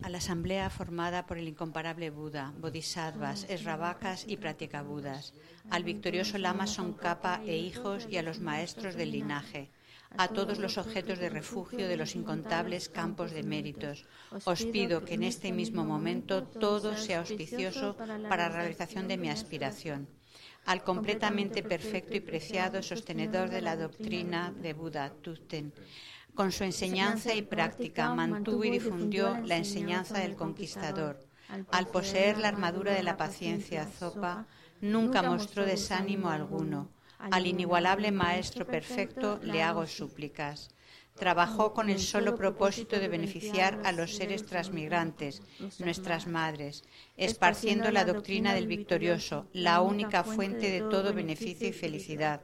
A la asamblea formada por el incomparable Buda, bodhisattvas, esravakas y praticabudas, al victorioso Lama Tsongkhapa e hijos y a los maestros del linaje, a todos los objetos de refugio de los incontables campos de méritos. Os pido que en este mismo momento todo sea auspicioso para la realización de mi aspiración. Al completamente perfecto y preciado sostenedor de la doctrina de Buda, Tuten, con su enseñanza y práctica mantuvo y difundió la enseñanza del conquistador. Al poseer la armadura de la paciencia, Zopa nunca mostró desánimo alguno. Al inigualable Maestro perfecto le hago súplicas. Trabajó con el solo propósito de beneficiar a los seres transmigrantes, nuestras madres, esparciendo la doctrina del victorioso, la única fuente de todo beneficio y felicidad.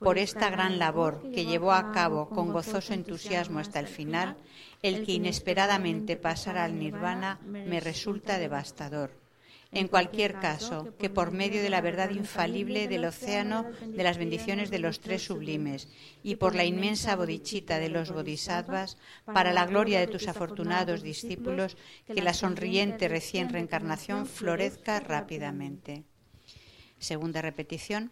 Por esta gran labor que llevó a cabo con gozoso entusiasmo hasta el final, el que inesperadamente pasara al nirvana me resulta devastador. En cualquier caso, que por medio de la verdad infalible del océano de las bendiciones de los tres sublimes y por la inmensa bodichita de los bodhisattvas, para la gloria de tus afortunados discípulos, que la sonriente recién reencarnación florezca rápidamente. Segunda repetición.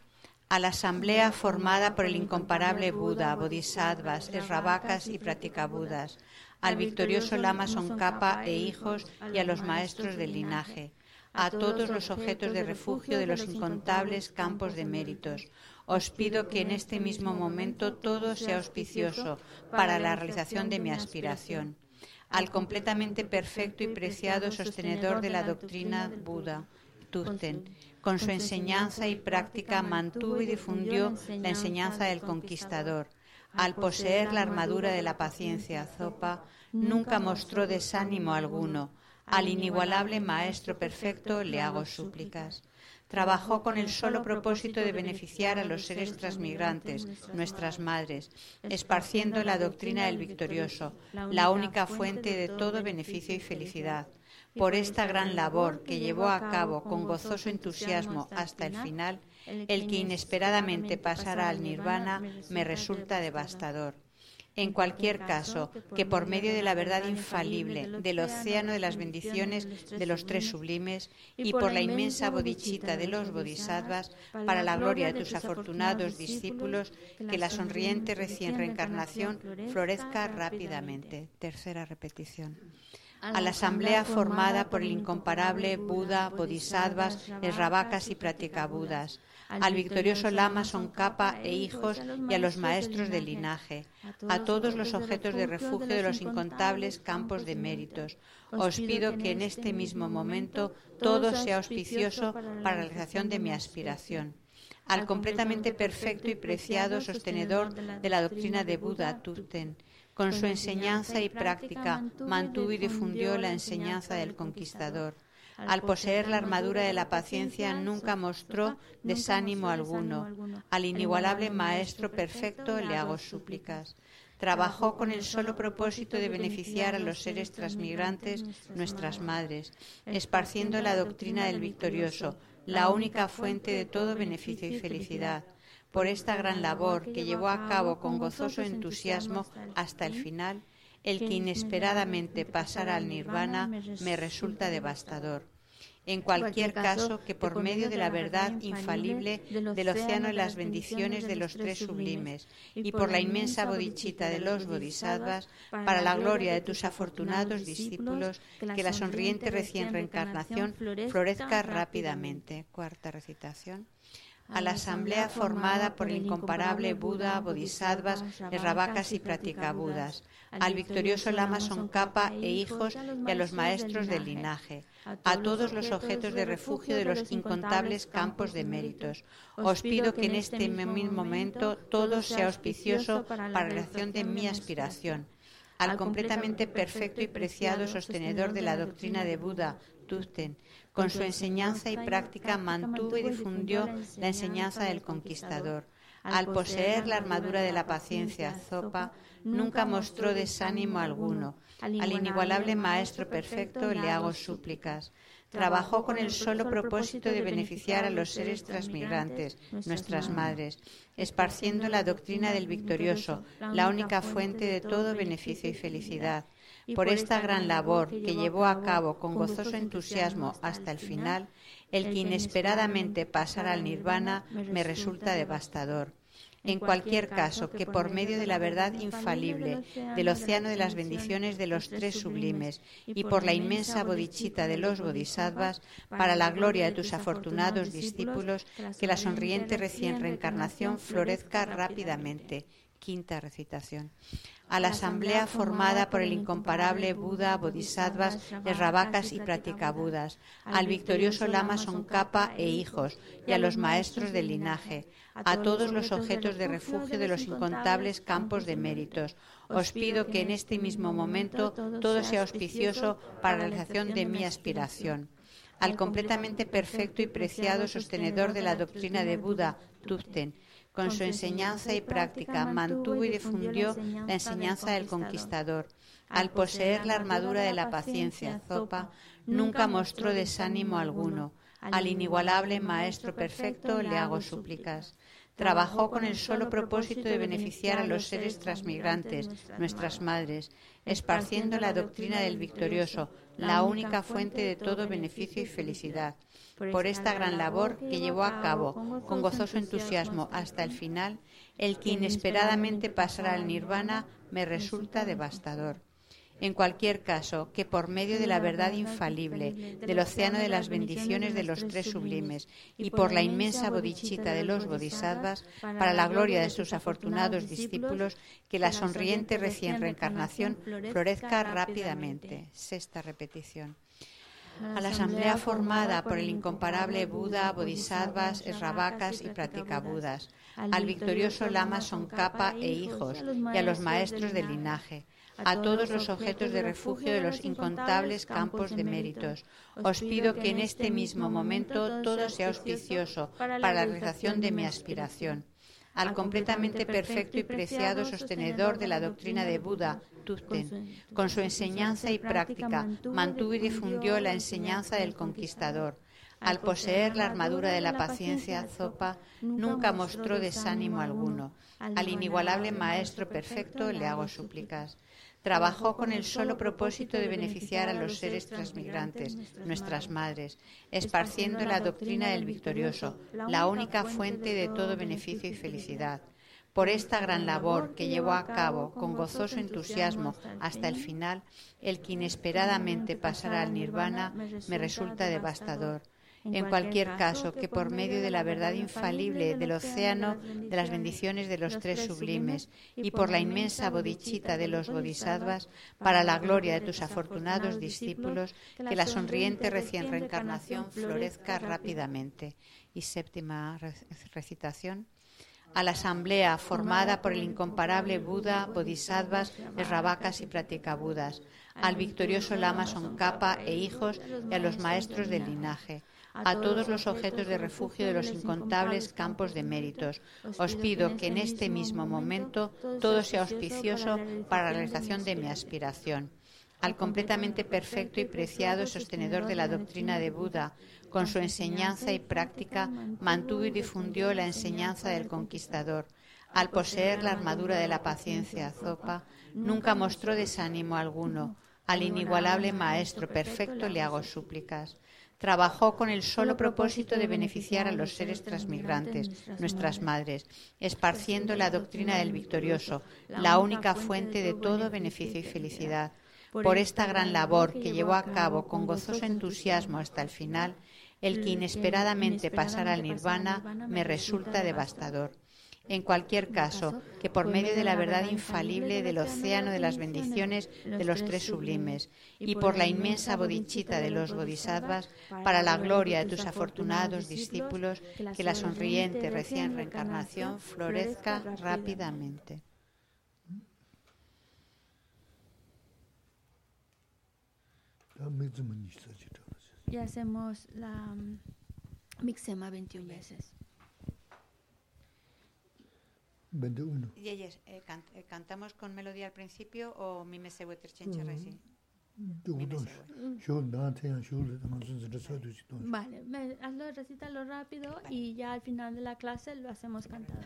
A la asamblea formada por el incomparable Buda, Bodhisattvas, Esravakas y Pratikabudas, al victorioso Lama Tsongkhapa e hijos y a los maestros del linaje, a todos los objetos de refugio de los incontables campos de méritos. Os pido que en este mismo momento todo sea auspicioso para la realización de mi aspiración. Al completamente perfecto y preciado sostenedor de la doctrina Buda, Tuzten, con su enseñanza y práctica mantuvo y difundió la enseñanza del conquistador. Al poseer la armadura de la paciencia, Zopa nunca mostró desánimo alguno. Al inigualable Maestro perfecto le hago súplicas. Trabajó con el solo propósito de beneficiar a los seres transmigrantes, nuestras madres, esparciendo la doctrina del victorioso, la única fuente de todo beneficio y felicidad por esta gran labor que llevó a cabo con gozoso entusiasmo hasta el final, el que inesperadamente pasara al nirvana me resulta devastador. En cualquier caso, que por medio de la verdad infalible del océano de las bendiciones de los tres sublimes y por la inmensa bodichita de los bodhisattvas, para la gloria de tus afortunados discípulos, que la sonriente recién reencarnación florezca rápidamente. Tercera repetición a la asamblea formada por el incomparable Buda, Bodhisattvas, Esravakas y Pratikabudas, al victorioso Lama Tsongkhapa e hijos y a los maestros del linaje, a todos los objetos de refugio de los incontables campos de méritos. Os pido que en este mismo momento todo sea auspicioso para la realización de mi aspiración. al completamente perfecto y preciado sostenedor de la doctrina de Buda Tuten, con su enseñanza y práctica mantuvo y difundió la enseñanza del conquistador. Al poseer la armadura de la paciencia nunca mostró desánimo alguno. Al inigualable Maestro perfecto le hago súplicas. Trabajó con el solo propósito de beneficiar a los seres transmigrantes, nuestras madres, esparciendo la doctrina del victorioso, la única fuente de todo beneficio y felicidad por esta gran labor que llevó a cabo con gozoso entusiasmo hasta el final, el que inesperadamente pasara al nirvana me resulta devastador. En cualquier caso, que por medio de la verdad infalible del océano y las bendiciones de los tres sublimes y por la inmensa bodichita de los bodhisattvas, para la gloria de tus afortunados discípulos, que la sonriente recién reencarnación florezca rápidamente. Cuarta recitación a la asamblea formada por el incomparable Buda, Bodhisattvas, Esravakas y Pratikabudas, al victorioso Lama Tsongkhapa e hijos y a los maestros del linaje, a todos los objetos de refugio de los incontables campos de méritos. Os pido que en este mismo momento todo sea auspicioso para la realización de mi aspiración. Al completamente perfecto y preciado sostenedor de la doctrina de Buda, Tuzten, con su enseñanza y práctica mantuvo y difundió la enseñanza del conquistador. Al poseer la armadura de la paciencia, Zopa nunca mostró desánimo alguno. Al inigualable Maestro perfecto le hago súplicas. Trabajó con el solo propósito de beneficiar a los seres transmigrantes, nuestras madres, esparciendo la doctrina del victorioso, la única fuente de todo beneficio y felicidad por esta gran labor que llevó a cabo con gozoso entusiasmo hasta el final, el que inesperadamente pasara al nirvana me resulta devastador. En cualquier caso, que por medio de la verdad infalible del océano de las bendiciones de los tres sublimes y por la inmensa bodichita de los bodhisattvas, para la gloria de tus afortunados discípulos, que la sonriente recién reencarnación florezca rápidamente. Quinta recitación a la asamblea formada por el incomparable Buda, Bodhisattvas, Esravakas y Pratikabudas, al victorioso Lama Tsongkhapa e hijos, y a los maestros del linaje, a todos los objetos de refugio de los incontables campos de méritos. Os pido que en este mismo momento todo sea auspicioso para la realización de mi aspiración al completamente perfecto y preciado sostenedor de la doctrina de Buda, Tuften, con su enseñanza y práctica mantuvo y difundió la enseñanza del conquistador. Al poseer la armadura de la paciencia, Zopa nunca mostró desánimo alguno. Al inigualable Maestro perfecto le hago súplicas. Trabajó con el solo propósito de beneficiar a los seres transmigrantes, nuestras madres, esparciendo la doctrina del victorioso, la única fuente de todo beneficio y felicidad. Por esta gran labor que llevó a cabo con gozoso entusiasmo hasta el final, el que inesperadamente pasará al nirvana me resulta devastador. En cualquier caso, que por medio de la verdad infalible, del océano de las bendiciones de los tres sublimes y por la inmensa bodichita de los bodhisattvas, para la gloria de sus afortunados discípulos, que la sonriente recién reencarnación florezca rápidamente. Sexta repetición a la asamblea formada por el incomparable Buda, Bodhisattvas, Esravakas y Pratikabudas, al victorioso Lama Sonkapa e hijos y a los maestros del linaje, a todos los objetos de refugio de los incontables campos de méritos. Os pido que en este mismo momento todo sea auspicioso para la realización de mi aspiración al completamente perfecto y preciado sostenedor de la doctrina de Buda, Tuften. Con su enseñanza y práctica mantuvo y difundió la enseñanza del conquistador. Al poseer la armadura de la paciencia, Zopa nunca mostró desánimo alguno. Al inigualable Maestro perfecto le hago súplicas trabajó con el solo propósito de beneficiar a los seres transmigrantes, nuestras madres, esparciendo la doctrina del victorioso, la única fuente de todo beneficio y felicidad. Por esta gran labor que llevó a cabo con gozoso entusiasmo hasta el final, el que inesperadamente pasará al nirvana me resulta devastador en cualquier caso, que por medio de la verdad infalible del océano de las bendiciones de los tres sublimes y por la inmensa bodichita de los bodhisattvas, para la gloria de tus afortunados discípulos, que la sonriente recién reencarnación florezca rápidamente. Y séptima recitación a la asamblea formada por el incomparable Buda, Bodhisattvas, Esravakas y Pratikabudas, al victorioso Lama Sonkapa e hijos y a los maestros del linaje, a todos los objetos de refugio de los incontables campos de méritos. Os pido que en este mismo momento todo sea auspicioso para la realización de mi aspiración. Al completamente perfecto y preciado sostenedor de la doctrina de Buda, con su enseñanza y práctica, mantuvo y difundió la enseñanza del conquistador. Al poseer la armadura de la paciencia, Zopa, nunca mostró desánimo alguno. Al inigualable Maestro perfecto le hago súplicas trabajó con el solo propósito de beneficiar a los seres transmigrantes, nuestras madres, esparciendo la doctrina del victorioso, la única fuente de todo beneficio y felicidad. Por esta gran labor que llevó a cabo con gozoso entusiasmo hasta el final, el que inesperadamente pasara al nirvana me resulta devastador. En cualquier caso, que por medio de la verdad infalible del océano de las bendiciones de los tres sublimes y por la inmensa bodichita de los bodhisattvas, para la gloria de tus afortunados discípulos, que la sonriente recién reencarnación florezca rápidamente. Ya hacemos la mm, mixema 21 veces. Y ellos, eh, can, eh, ¿cantamos con melodía al principio o mi me se chencha resi? Vale, hazlo, recítalo rápido y ya al final de la clase lo hacemos cantado.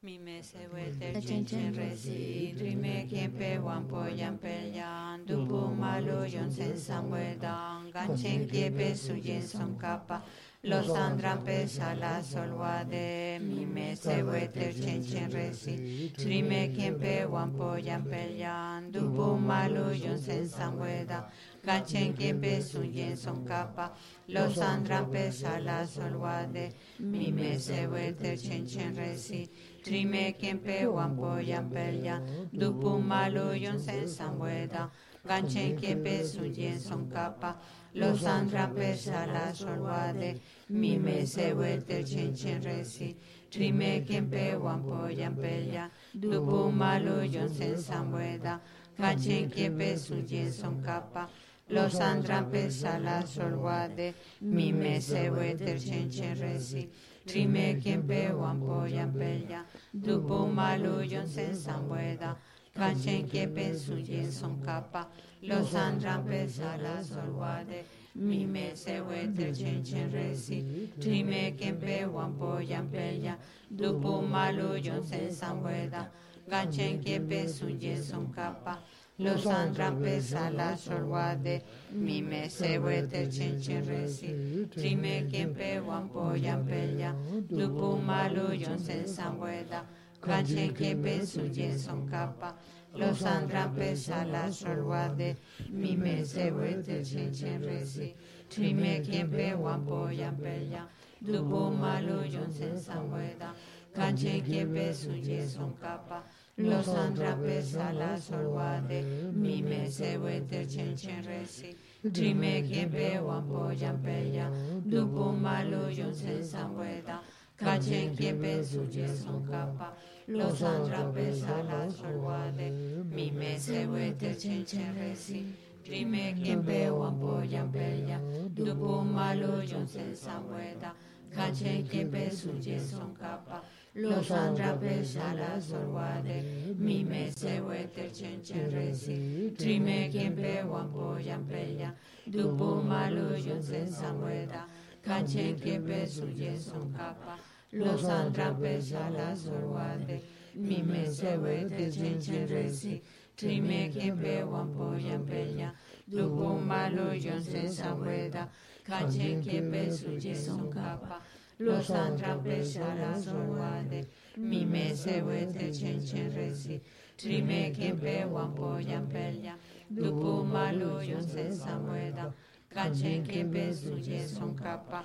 Mi me se vuelter chenchen resi, rime kempe wampo yampe yan, dupu malu yon sen samwedan, ganchen kiepe suyen son kapa, los andran pesa la solwa de mi me se huete chen chen resi trime quien pe wampo yan pelyan dupu malu yon sen samweda ganchen quien pe sun yen son capa los andran pesa la solwa de mi me se huete chen chen resi trime quien pe wampo yan pelyan dupu malu yon sen samweda ganchen quien pe sun yen son capa mi me se vuelte chen chen resi, trime kempe wampo yampella, dupu malu yon sen sambueda, kachen kempe suyen son capa, los andran pesa la solwade, mi me se vuelte chen chen resi, trime kempe wampo yampella, dupu malu yon sen sambueda, kachen kempe suyen son capa, los andran pesa la solwade, mi me se we te chen chen re si, tri me kien pe wan po yan pe ya, du pu ma lu yon sen san we da, gan chen kien pe sun ye sun kapa, kapa, los andran pesa la solwade, mi me se wete chen chen resi, tri me kien pe wan po yan pe ya, du po malo yon sen san weda, kan chen kien pe su ye son kapa, los andran pesa la solwade, mi me se wete chen chen resi, tri me kien pe wan po yan pe ya, du po malo yon sen san weda, kan chen kien pe su ye son kapa, los andran pesa la solwade, mi me se wete chen chen resi, prime kien pe wan po yan pe ya, du po malo yon sen san weda, ka chen kien pe su ye son kapa, los andran pesa la solwade, mi me se wete chen chen resi, prime kien pe wan po yan pe ya, du po malo yon sen san weda, ka chen kien pe su ye son kapa, los andran pesa la solwade, mi me se wete chen chen resi, tri me kien pe wan po yan pe ya, du po malo yon sen san weda, ka chen kien pe su ye son kapa, los andran pesa la solwade, mi me se wete chen chen resi, tri me kien pe wan po yan pe ya, du po malo yon sen san weda, ka chen kien pe su ye son kapa, los andran pesa la solwade, mi me se wete chen chen resi, tri me kien pe wan po yan pe ya, du po malo yon sen san weda, kan chen kien pe su ye son kapa,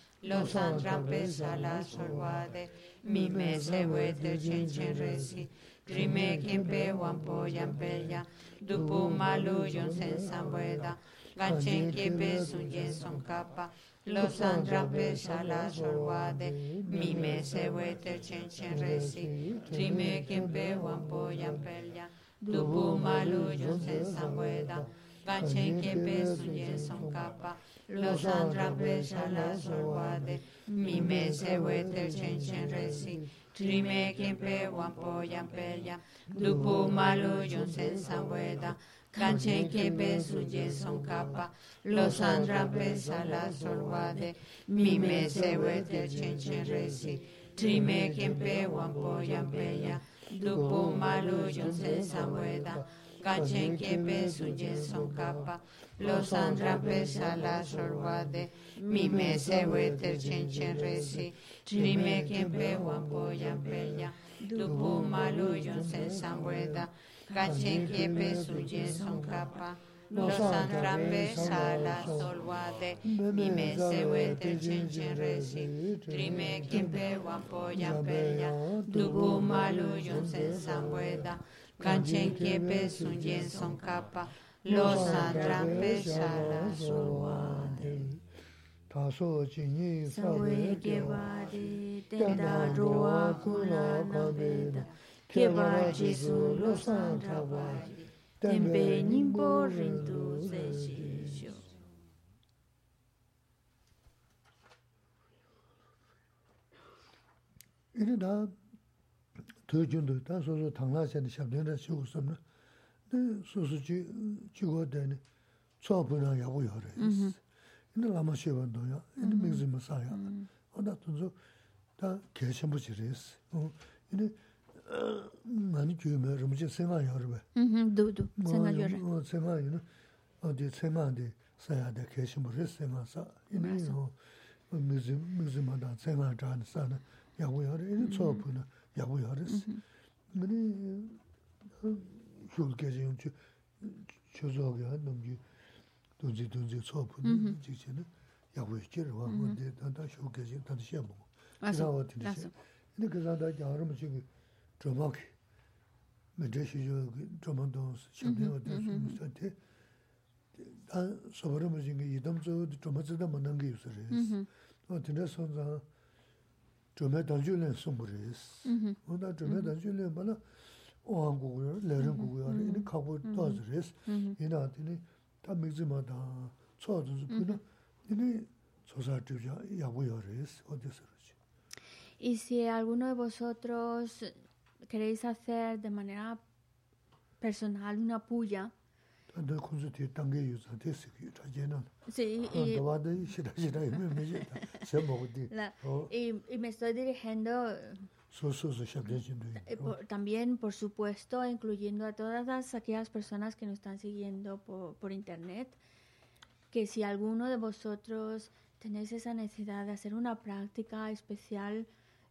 los andran pesa la solwade, mi me se wete chen chen resi, tri me kien pe wan po yan pe ya, du malo yon sen san weda, chen kien pe su ye son kapa, los andran pesa la solwade, mi me se wete chen chen resi, tri me kien pe wan po yan pe ya, du yon sen san weda, kan chen kien pe su ye son kapa, los andran pesa la solwade, mi me se wete chen chen resi, tri me kien pe wan po yan pe ya, du po malo yon sen san weda, kan chen kien pe su ye son kapa, los andran pesa la solwade, mi me se wete chen chen resi, tri me kien pe wan po yan pe ya, du po malo yon sen san weda, kan chen kien pe su ye son kapa, los andran pesa la solwade, mi me se wete chen chen resi, tri me kien pe wan po yan pe ya, du po malo yon sen san weda, kan chen kien pe su ye son kapa, los andran pesa la solwade, mi me se wete chen chen resi, tri me kien pe wan po yan pe ya, du po kanchen kyepe sunjen son kapa, lo sandrampe shala surwade. Taso chinyi sabwe kewari, tenda ruwa kula mabeda, kewa jisu lo sandrawari, tenpe nyingbo rindu zeshi shio. Iri nabeda keba jesu lo santa wai tempe nimbo rindu se shisho. ini da tu jundu da so so tangla chen sha den da shu sam na de so so ji ji go de ne cho bu na ya bu yo re ini la ma she ban do ya ini mi zi ma sa ya ona tu zo da ge chen bu ji re s ini ngani ju me ru ji se ma yo re be Mhm, Du du, senga yore. 어 제가 이는 어디 제가한테 사야돼 계신 분이 세마사 이는 어 무슨 무슨 마다 제가 잔 사는 야고요를 이는 처음부는 야고요를 근데 흉계지 좀 저저게 넘기 돈지 돈지 처음부는 지체는 야고요를 와 근데 단다 흉계지 단다 시험 보고 Lazo, 그래서 lazo. 근데 그 사람들 야름 지금 좀 메데시죠 좀더 샤비어 될수 있을 다 소버면 지금 이dom도 좀 맞다 만난 게 있어요. 어 근데 선자 chōme dāngchū lēn sōmbu rēs. Wānā mm-hmm. chōme mm-hmm. dāngchū lēn bāna ōhān gugu yār, lērēn mm-hmm. gugu yār, inī kāpo dāz rēs. Inā tīni tā mīgzī mā dā tsō dhūzu pūna, inī tsōsā chūbyā yāgu yār rēs, ōdī sarvachī. Y si alguno de vosotros queréis hacer de manera personal una puya, Sí, y, la, y, y me estoy dirigiendo por, también, por supuesto, incluyendo a todas las, aquellas personas que nos están siguiendo por, por, Internet, que si alguno de vosotros tenéis esa necesidad de hacer una práctica especial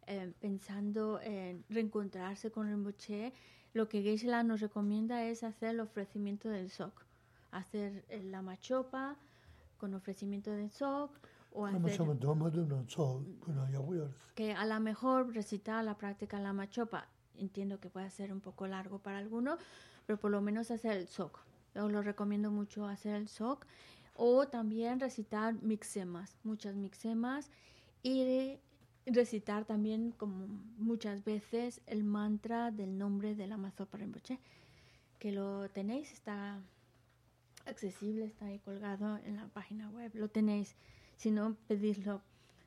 eh, pensando en reencontrarse con el moche, lo que Geisela nos recomienda es hacer el ofrecimiento del SOC, hacer eh, la machopa con ofrecimiento del SOC o hacer que a lo mejor recitar la práctica la machopa. Entiendo que puede ser un poco largo para algunos, pero por lo menos hacer el SOC. Yo lo recomiendo mucho hacer el SOC o también recitar mixemas, muchas mixemas y recitar también, como muchas veces, el mantra del nombre de la Mazopa Rinpoche. Que lo tenéis, está accesible, está ahí colgado en la página web. Lo tenéis, si no, pedidlo.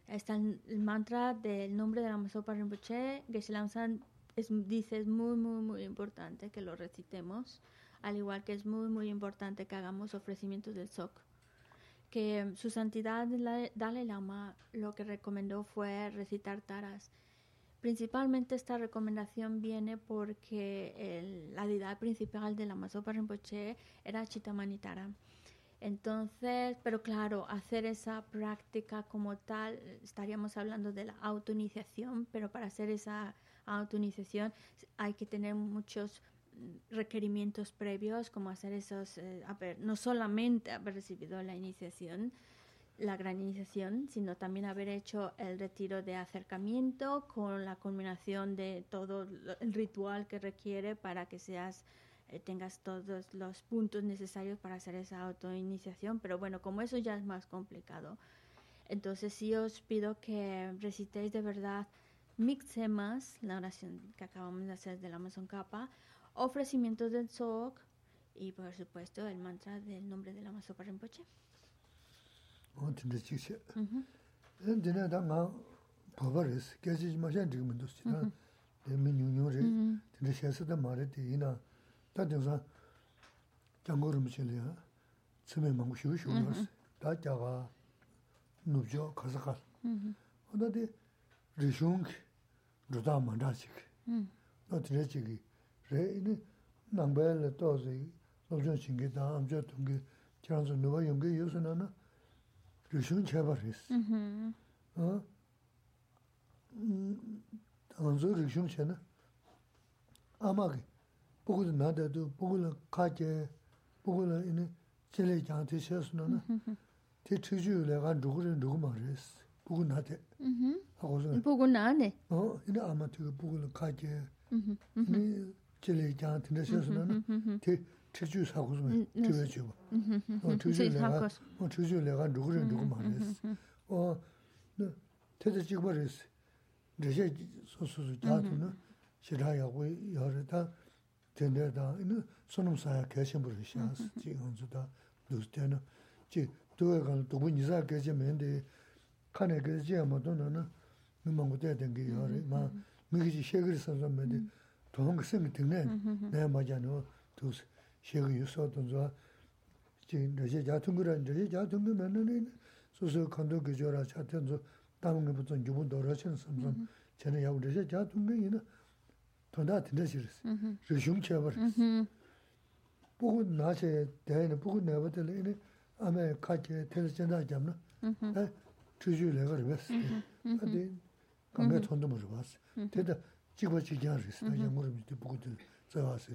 Está el, mantra del nombre de la Mazopa Rinpoche. Geshe Lamsan es, dice es muy, muy, muy importante que lo recitemos. Al igual que es muy, muy importante que hagamos ofrecimientos del SOC. Que su santidad la- Dalai Lama lo que recomendó fue recitar taras. Principalmente esta recomendación viene porque la deidad principal de la Mazopa Rinpoche era Chitamanitara. Entonces, pero claro, hacer esa práctica como tal, estaríamos hablando de la autoiniciación, pero para hacer esa autoiniciación hay que tener muchos requerimientos previos, como hacer esos, eh, no solamente haber recibido la iniciación, la gran iniciación, sino también haber hecho el retiro de acercamiento con la culminación de todo el ritual que requiere para que seas eh, tengas todos los puntos necesarios para hacer esa autoiniciación, pero bueno, como eso ya es más complicado. Entonces sí os pido que recitéis de verdad mixemas, la oración que acabamos de hacer del Amazon Kappa, ofrecimientos del SOC y por supuesto el mantra del nombre del Amazon Rinpoche. 어 진짜 지시. Ujú. 근데 내가 버버스 계지 마찬 지금 도시. 내 민유뉴레. 근데 셔서도 말했대 이나. 다든사 장고를 미실이야. 처음에 먹고 쉬고 쉬고 다 자가 누죠 가서가. Ujú. 어 rishung rudhaa mandaa chik. Hmm. No tine chiki, re ini nangbaya la tozi lobchon chingi daa amchoo tungi chiranzo nuwa yungi yusu nana rishung cheba res. Mm-hmm. Mm, Anzo rishung che na amagi bukula nadadu, bukula kaje, bukula ini chile janti shesu nana ti chikchiyo le gan dhukurin dhukuma res. 어? 음, 당연히 리숑 챤나. 아마게. 보고도 나다도 보고는 가게 보고는 이네 제일 장한테 셔스나나. 대 추주 내가 누구를 누구 말했어. 보고 나대. Ujú. 하고서 Pugunane. 어, 이네 아마 그 보고는 가게 Ujú. 이 제일 장한테 셔스나나. 대 추주 사고서 음, 음. 되게 줘. 어, 추주 Sí, 내가 sacos. 어, 추주 내가 누구를 누구 말했어. 어, 네, 대대 찍어 버렸어. 이제 소소소 자두는 싫어하고 여러다 된다다. 이는 손음사야 계신 분이 시아스 지금 주다. 누스테는 지 도에가 도부 니사 계시면데 칸에 계시 아마도는 누만 것도 된게 여러 마 미기 셰그리 선선면데 도는 그 생이 등네. 내 맞아노 두 셰그 유서던 저 지금 이제 자통 그런 이제 자통 그러면은 소소 컨도 그저라 차ten서 다른 것부터 주문 돌아치는 섬섬 저는 야 우리 이제 자통 그이나 돈다 된다시랬어. Ujú. 그 흉쳐버. Ujú. 보고 나세 대는 보고 내버들에 아메 카체 텔전다 잡나. Ujú. 에 주주 내가 그랬어. 근데 감에 돈도 못 봤어. 대다 찍어 찍지 않았어. 나 영어를 밑에 보고들 저왔어.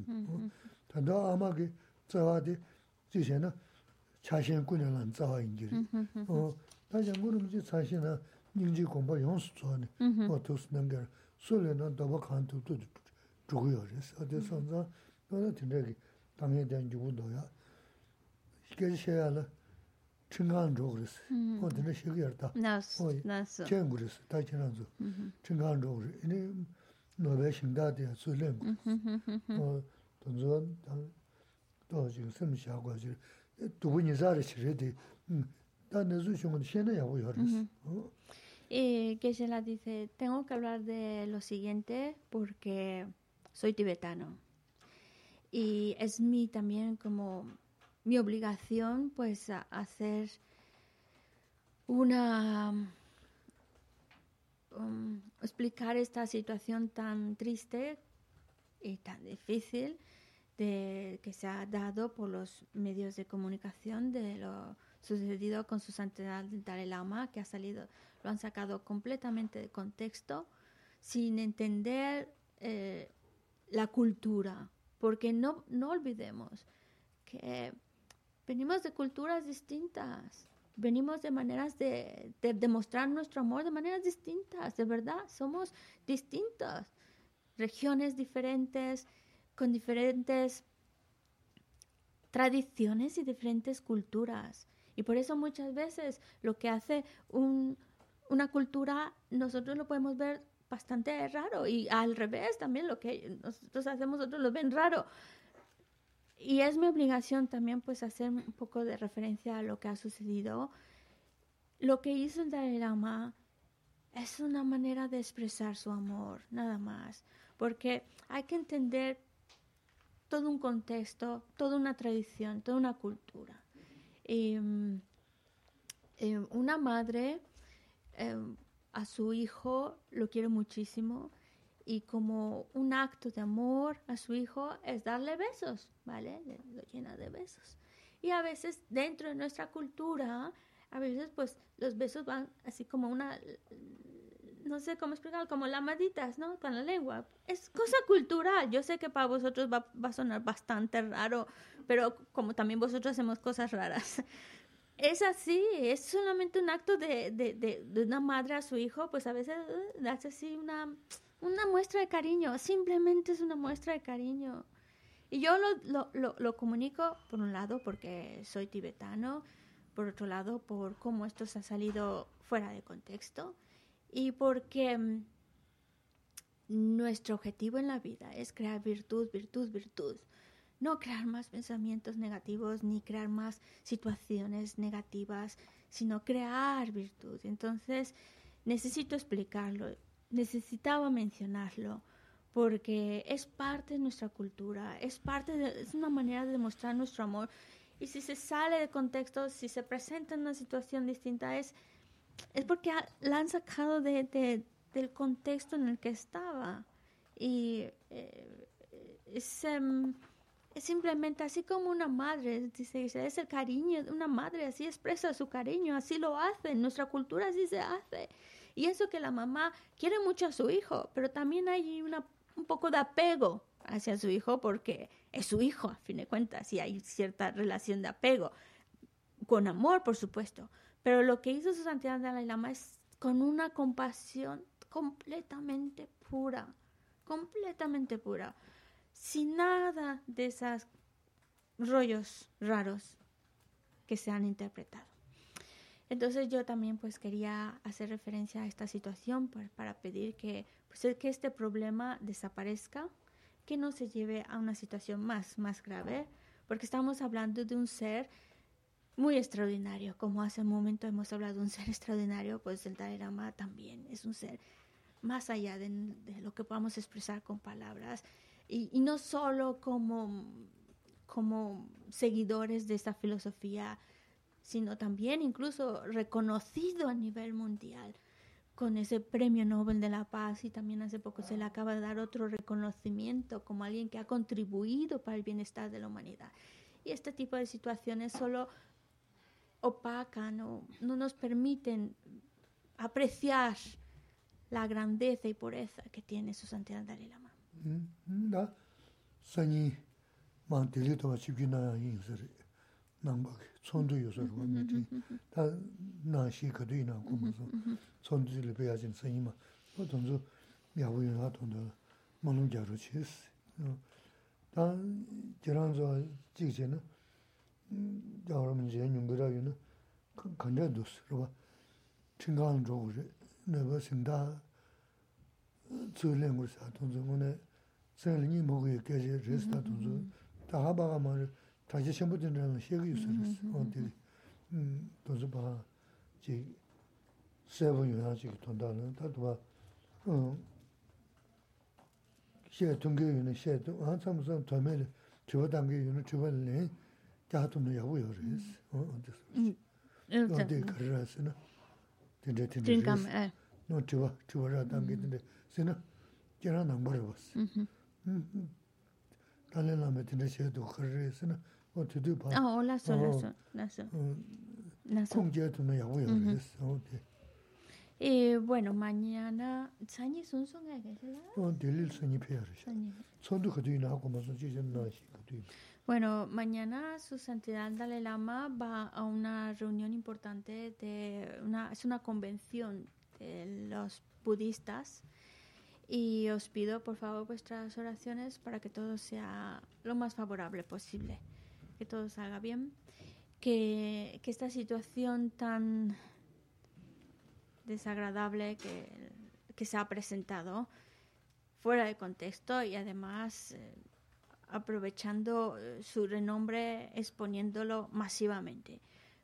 단다 아마게 저와디 지세나 자신 꾸려는 저와인지. 어, 나 영어를 밑에 자신은 인지 공부 용수 좋아네. 뭐 도스는 게 솔레는 더버 칸도도 주고요. 그래서 어디서 너는 되게 당에 대한 주고도야. 이게 셔야라. Chingaan zhōgris, o dina shigiyar ta, chen ta zhōgris, ini diya donzo jing sim nizari shiri di, ta nizu shena. Y Geshe-la dice, tengo que hablar de lo siguiente porque soy tibetano. Y es mi también como mi obligación pues a hacer una um, explicar esta situación tan triste y tan difícil de, que se ha dado por los medios de comunicación de lo sucedido con su santidad del Dalai Lama, que ha salido, lo han sacado completamente de contexto, sin entender eh, la cultura, porque no, no olvidemos que venimos de culturas distintas, venimos de maneras de, demostrar nuestro amor de maneras distintas, de verdad, somos distintos, regiones diferentes, con diferentes tradiciones y diferentes culturas. Y por eso muchas veces lo que hace una cultura, nosotros lo podemos ver bastante raro. Y al revés también lo que nosotros hacemos, otros lo ven raro y es mi obligación también pues hacer un poco de referencia a lo que ha sucedido. Lo que hizo el Dalai Lama es una manera de expresar su amor, nada más, porque hay que entender todo un contexto, toda una tradición, toda una cultura. Y, mm, eh, una madre eh, a su hijo lo quiere muchísimo y como un acto de amor a su hijo es darle besos, ¿vale? Lo llena de besos. Y a veces dentro de nuestra cultura, a veces pues los besos van así como una, no sé cómo explicarlo, como lamaditas, ¿no? Con la lengua. Es cosa cultural. Yo sé que para vosotros va, a sonar bastante raro, pero como también vosotros hacemos cosas raras. Es así, es solamente un acto de, de, de, una madre a su hijo, pues a veces uh, hace así una una muestra de cariño, simplemente es una muestra de cariño. Y yo lo, lo, lo, comunico, por un lado, porque soy tibetano, por otro lado, por cómo esto se ha salido fuera de contexto y porque mm, nuestro objetivo en la vida es crear virtud, virtud, virtud. No crear más pensamientos negativos ni crear más situaciones negativas, sino crear virtud. Entonces, necesito explicarlo necesitaba mencionarlo porque es parte de nuestra cultura, es parte de, es una manera de demostrar nuestro amor. Y si se sale de contexto, si se presenta en una situación distinta, es, es porque la han sacado de, del contexto en el que estaba. Y eh, es, em, simplemente así como una madre, dice, es el cariño una madre, así expresa su cariño, así lo hace, en nuestra cultura así se hace. Y eso que la mamá quiere mucho a su hijo, pero también hay una, un poco de apego hacia su hijo porque es su hijo, a fin de cuentas, y hay cierta relación de apego, con amor, por supuesto. Pero lo que hizo su santidad Dalai Lama es con una compasión completamente pura, completamente pura, sin nada de esos rollos raros que se han interpretado. Entonces yo también pues quería hacer referencia a esta situación para, pedir que, pues, que este problema desaparezca, que no se lleve a una situación más, más grave, porque estamos hablando de un ser muy extraordinario, como hace un momento hemos hablado de un ser extraordinario, pues el Dalai también es un ser más allá de, lo que podamos expresar con palabras, y, no solo como, como seguidores de esta filosofía sino también incluso reconocido a nivel mundial con ese premio Nobel de la Paz y también hace poco se le acaba de dar otro reconocimiento como alguien que ha contribuido para el bienestar de la humanidad. Y este tipo de situaciones solo opacan o no nos permiten apreciar la grandeza y pureza que tiene su santidad Dalai Lama. 나 산이 만 들리도 같이 귀나 인서리 남박 손도 요소로 보면지 다 나시 그도 있나 고면서 손들을 배야진 선이마 어떤지 야부연 하던데 먹는 자로 치스 다 저런저 지제는 여러분 이제 연구라기는 건데도스 그러고 증강 쪽으로 내가 생다 주랭을 사던 중에 na, ta tuwa, xe tungi yu na, xe tungi, an samu san tuame le, chiba dangi yu na, chiba le, kya tundu yabu yu res, on tili. Ilta. 어디 그러라서는 근데 근데 Trinkam, eh. 너 저와 저와 당게 근데 세나 제가 난 버려 봤어. Ujú. 음. 달래라면 근데 쟤도 그러라서는 어떻게 봐. Ah, oh, lazo, Oh. lazo, lazo, 어, dāle lāme tīne xie tu na, o tu tu tu me bueno, mañana, son son se la? Bueno, mañana su santidad Dalai Lama va a una reunión importante de es una convención de los budistas y os pido por favor vuestras oraciones para que todo sea lo más favorable posible, que todo salga bien, que, que esta situación tan desagradable que, que se ha presentado fuera de contexto y además eh, aprovechando eh, su renombre, exponiéndolo masivamente.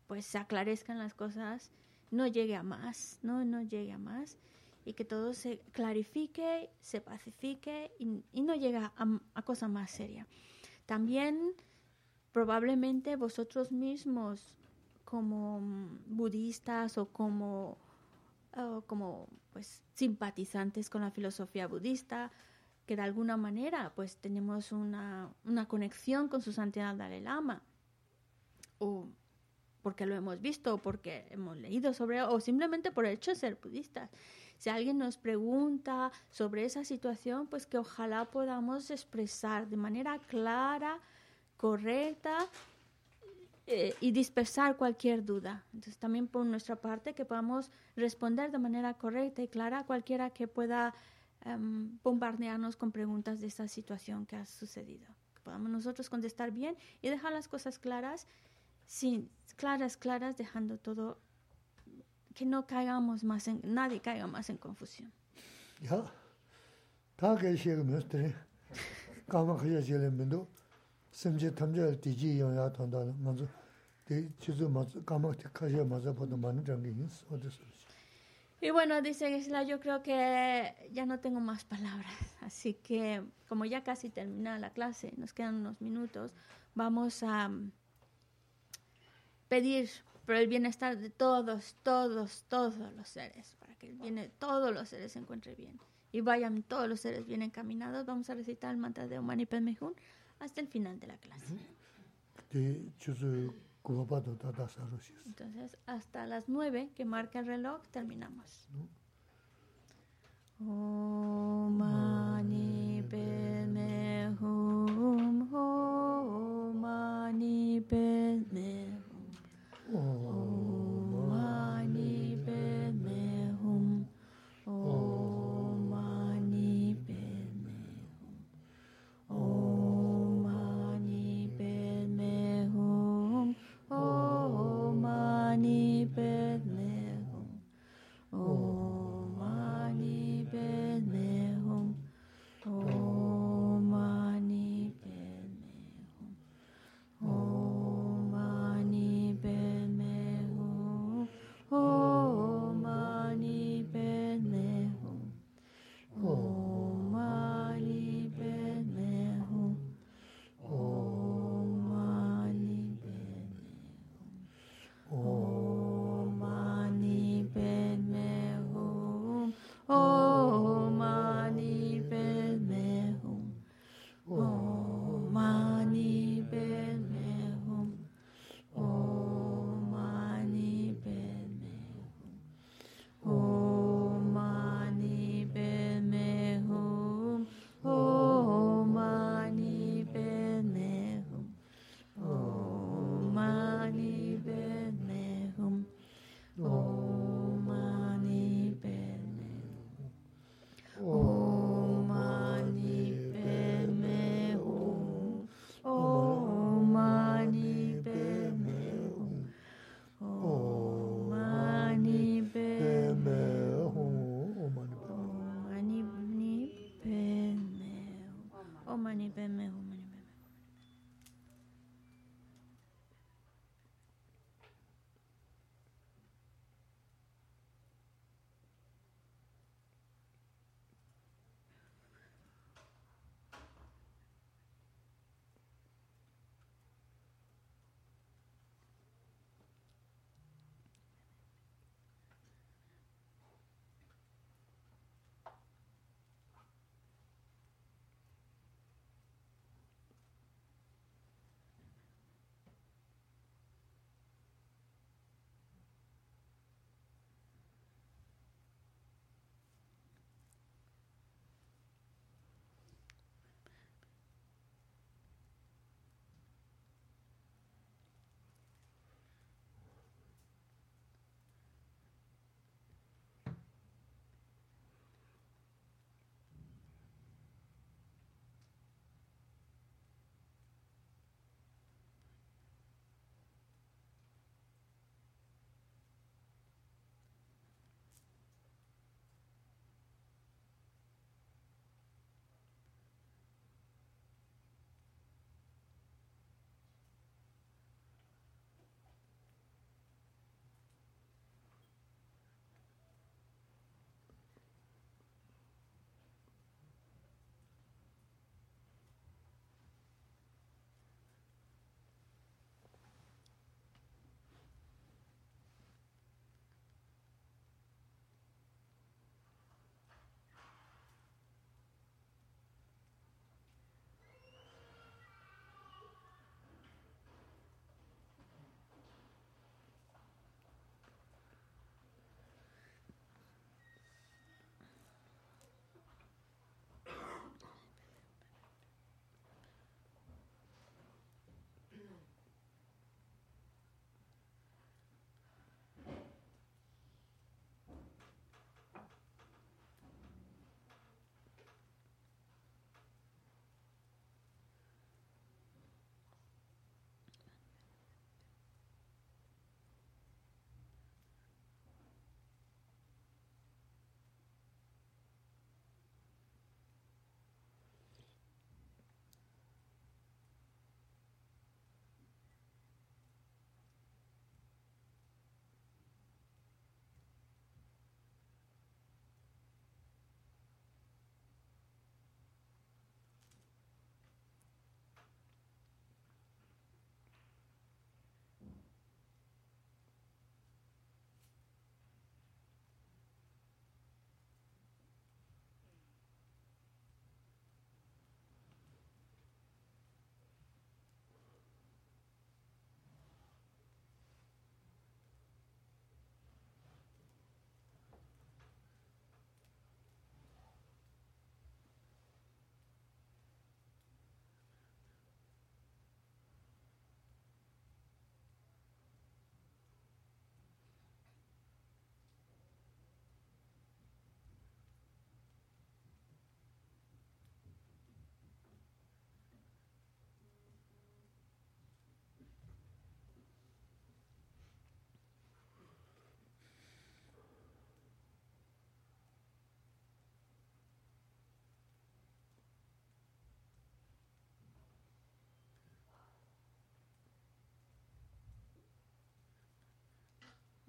Pues se aclarezcan las cosas, no llegue a más, no, no llegue a más, y que todo se clarifique, se pacifique y, y no llegue a, a cosa más seria. También probablemente vosotros mismos, como budistas o como, o como pues, simpatizantes con la filosofía budista, que de alguna manera pues tenemos una, una conexión con su santidad Dalai Lama o porque lo hemos visto o porque hemos leído sobre o simplemente por el hecho de ser budistas. Si alguien nos pregunta sobre esa situación, pues que ojalá podamos expresar de manera clara, correcta eh, y dispersar cualquier duda. Entonces también por nuestra parte que podamos responder de manera correcta y clara a cualquiera que pueda em, bombardearnos con preguntas de esta situación que ha sucedido. Que podamos nosotros contestar bien y dejar las cosas claras, sin, claras, claras, dejando todo, que no caigamos más en, nadie caiga más en confusión. Y bueno, dice Gisela, yo creo que ya no tengo más palabras, así que como ya casi termina la clase, nos quedan unos minutos, vamos a mm, pedir por el bienestar de todos, todos, todos los seres, para que el bien todos los seres se encuentre bien y vayan todos los seres bien encaminados. Vamos a recitar el mantra de Omani Padme Hum hasta el final de la clase. Entonces, hasta las nueve que marca el reloj, terminamos. Om Padme Hum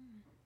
Hmm.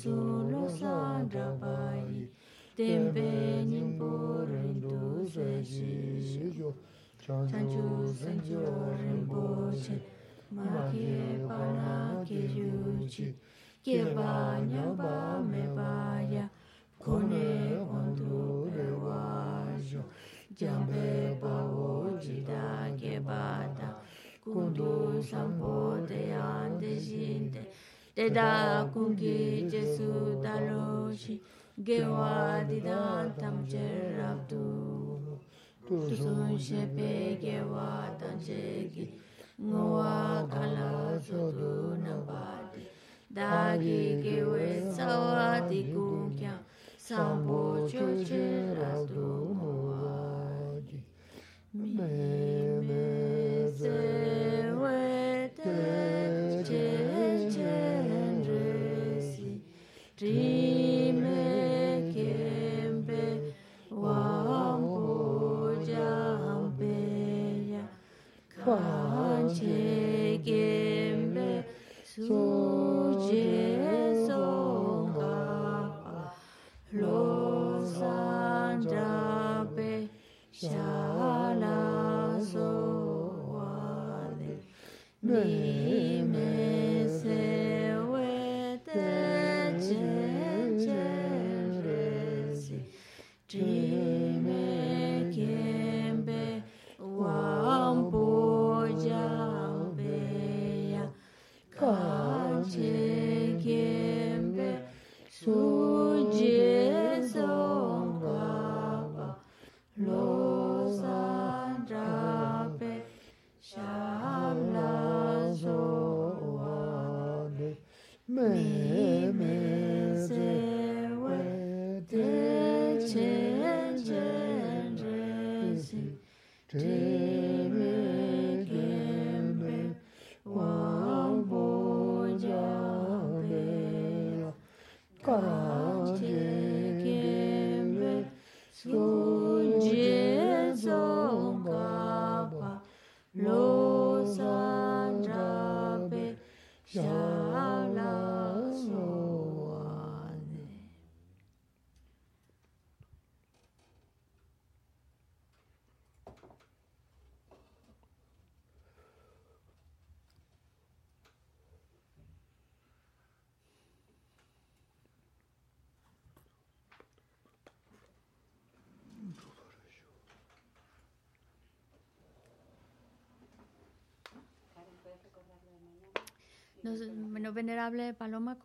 su lo sa dra pa yi ten pe nin po ren du se ji yo chan chu sen jo ren po che ma ke pa na ke yu chi ke ba nya ba me ba ya ko ne on du re wa jo jam be pa wo ji da ke ba da kundu sampo sam po de an de jin de Teda kungi jesu daroshi gewa didan tamche rabdu. Tusun shepe gewa tancheki ngowa kala sodu nambati. Dagi gewe sawa di kungkya sambo choche rabdu ngowa. Amen. Mi Nos- bueno, venerable Paloma,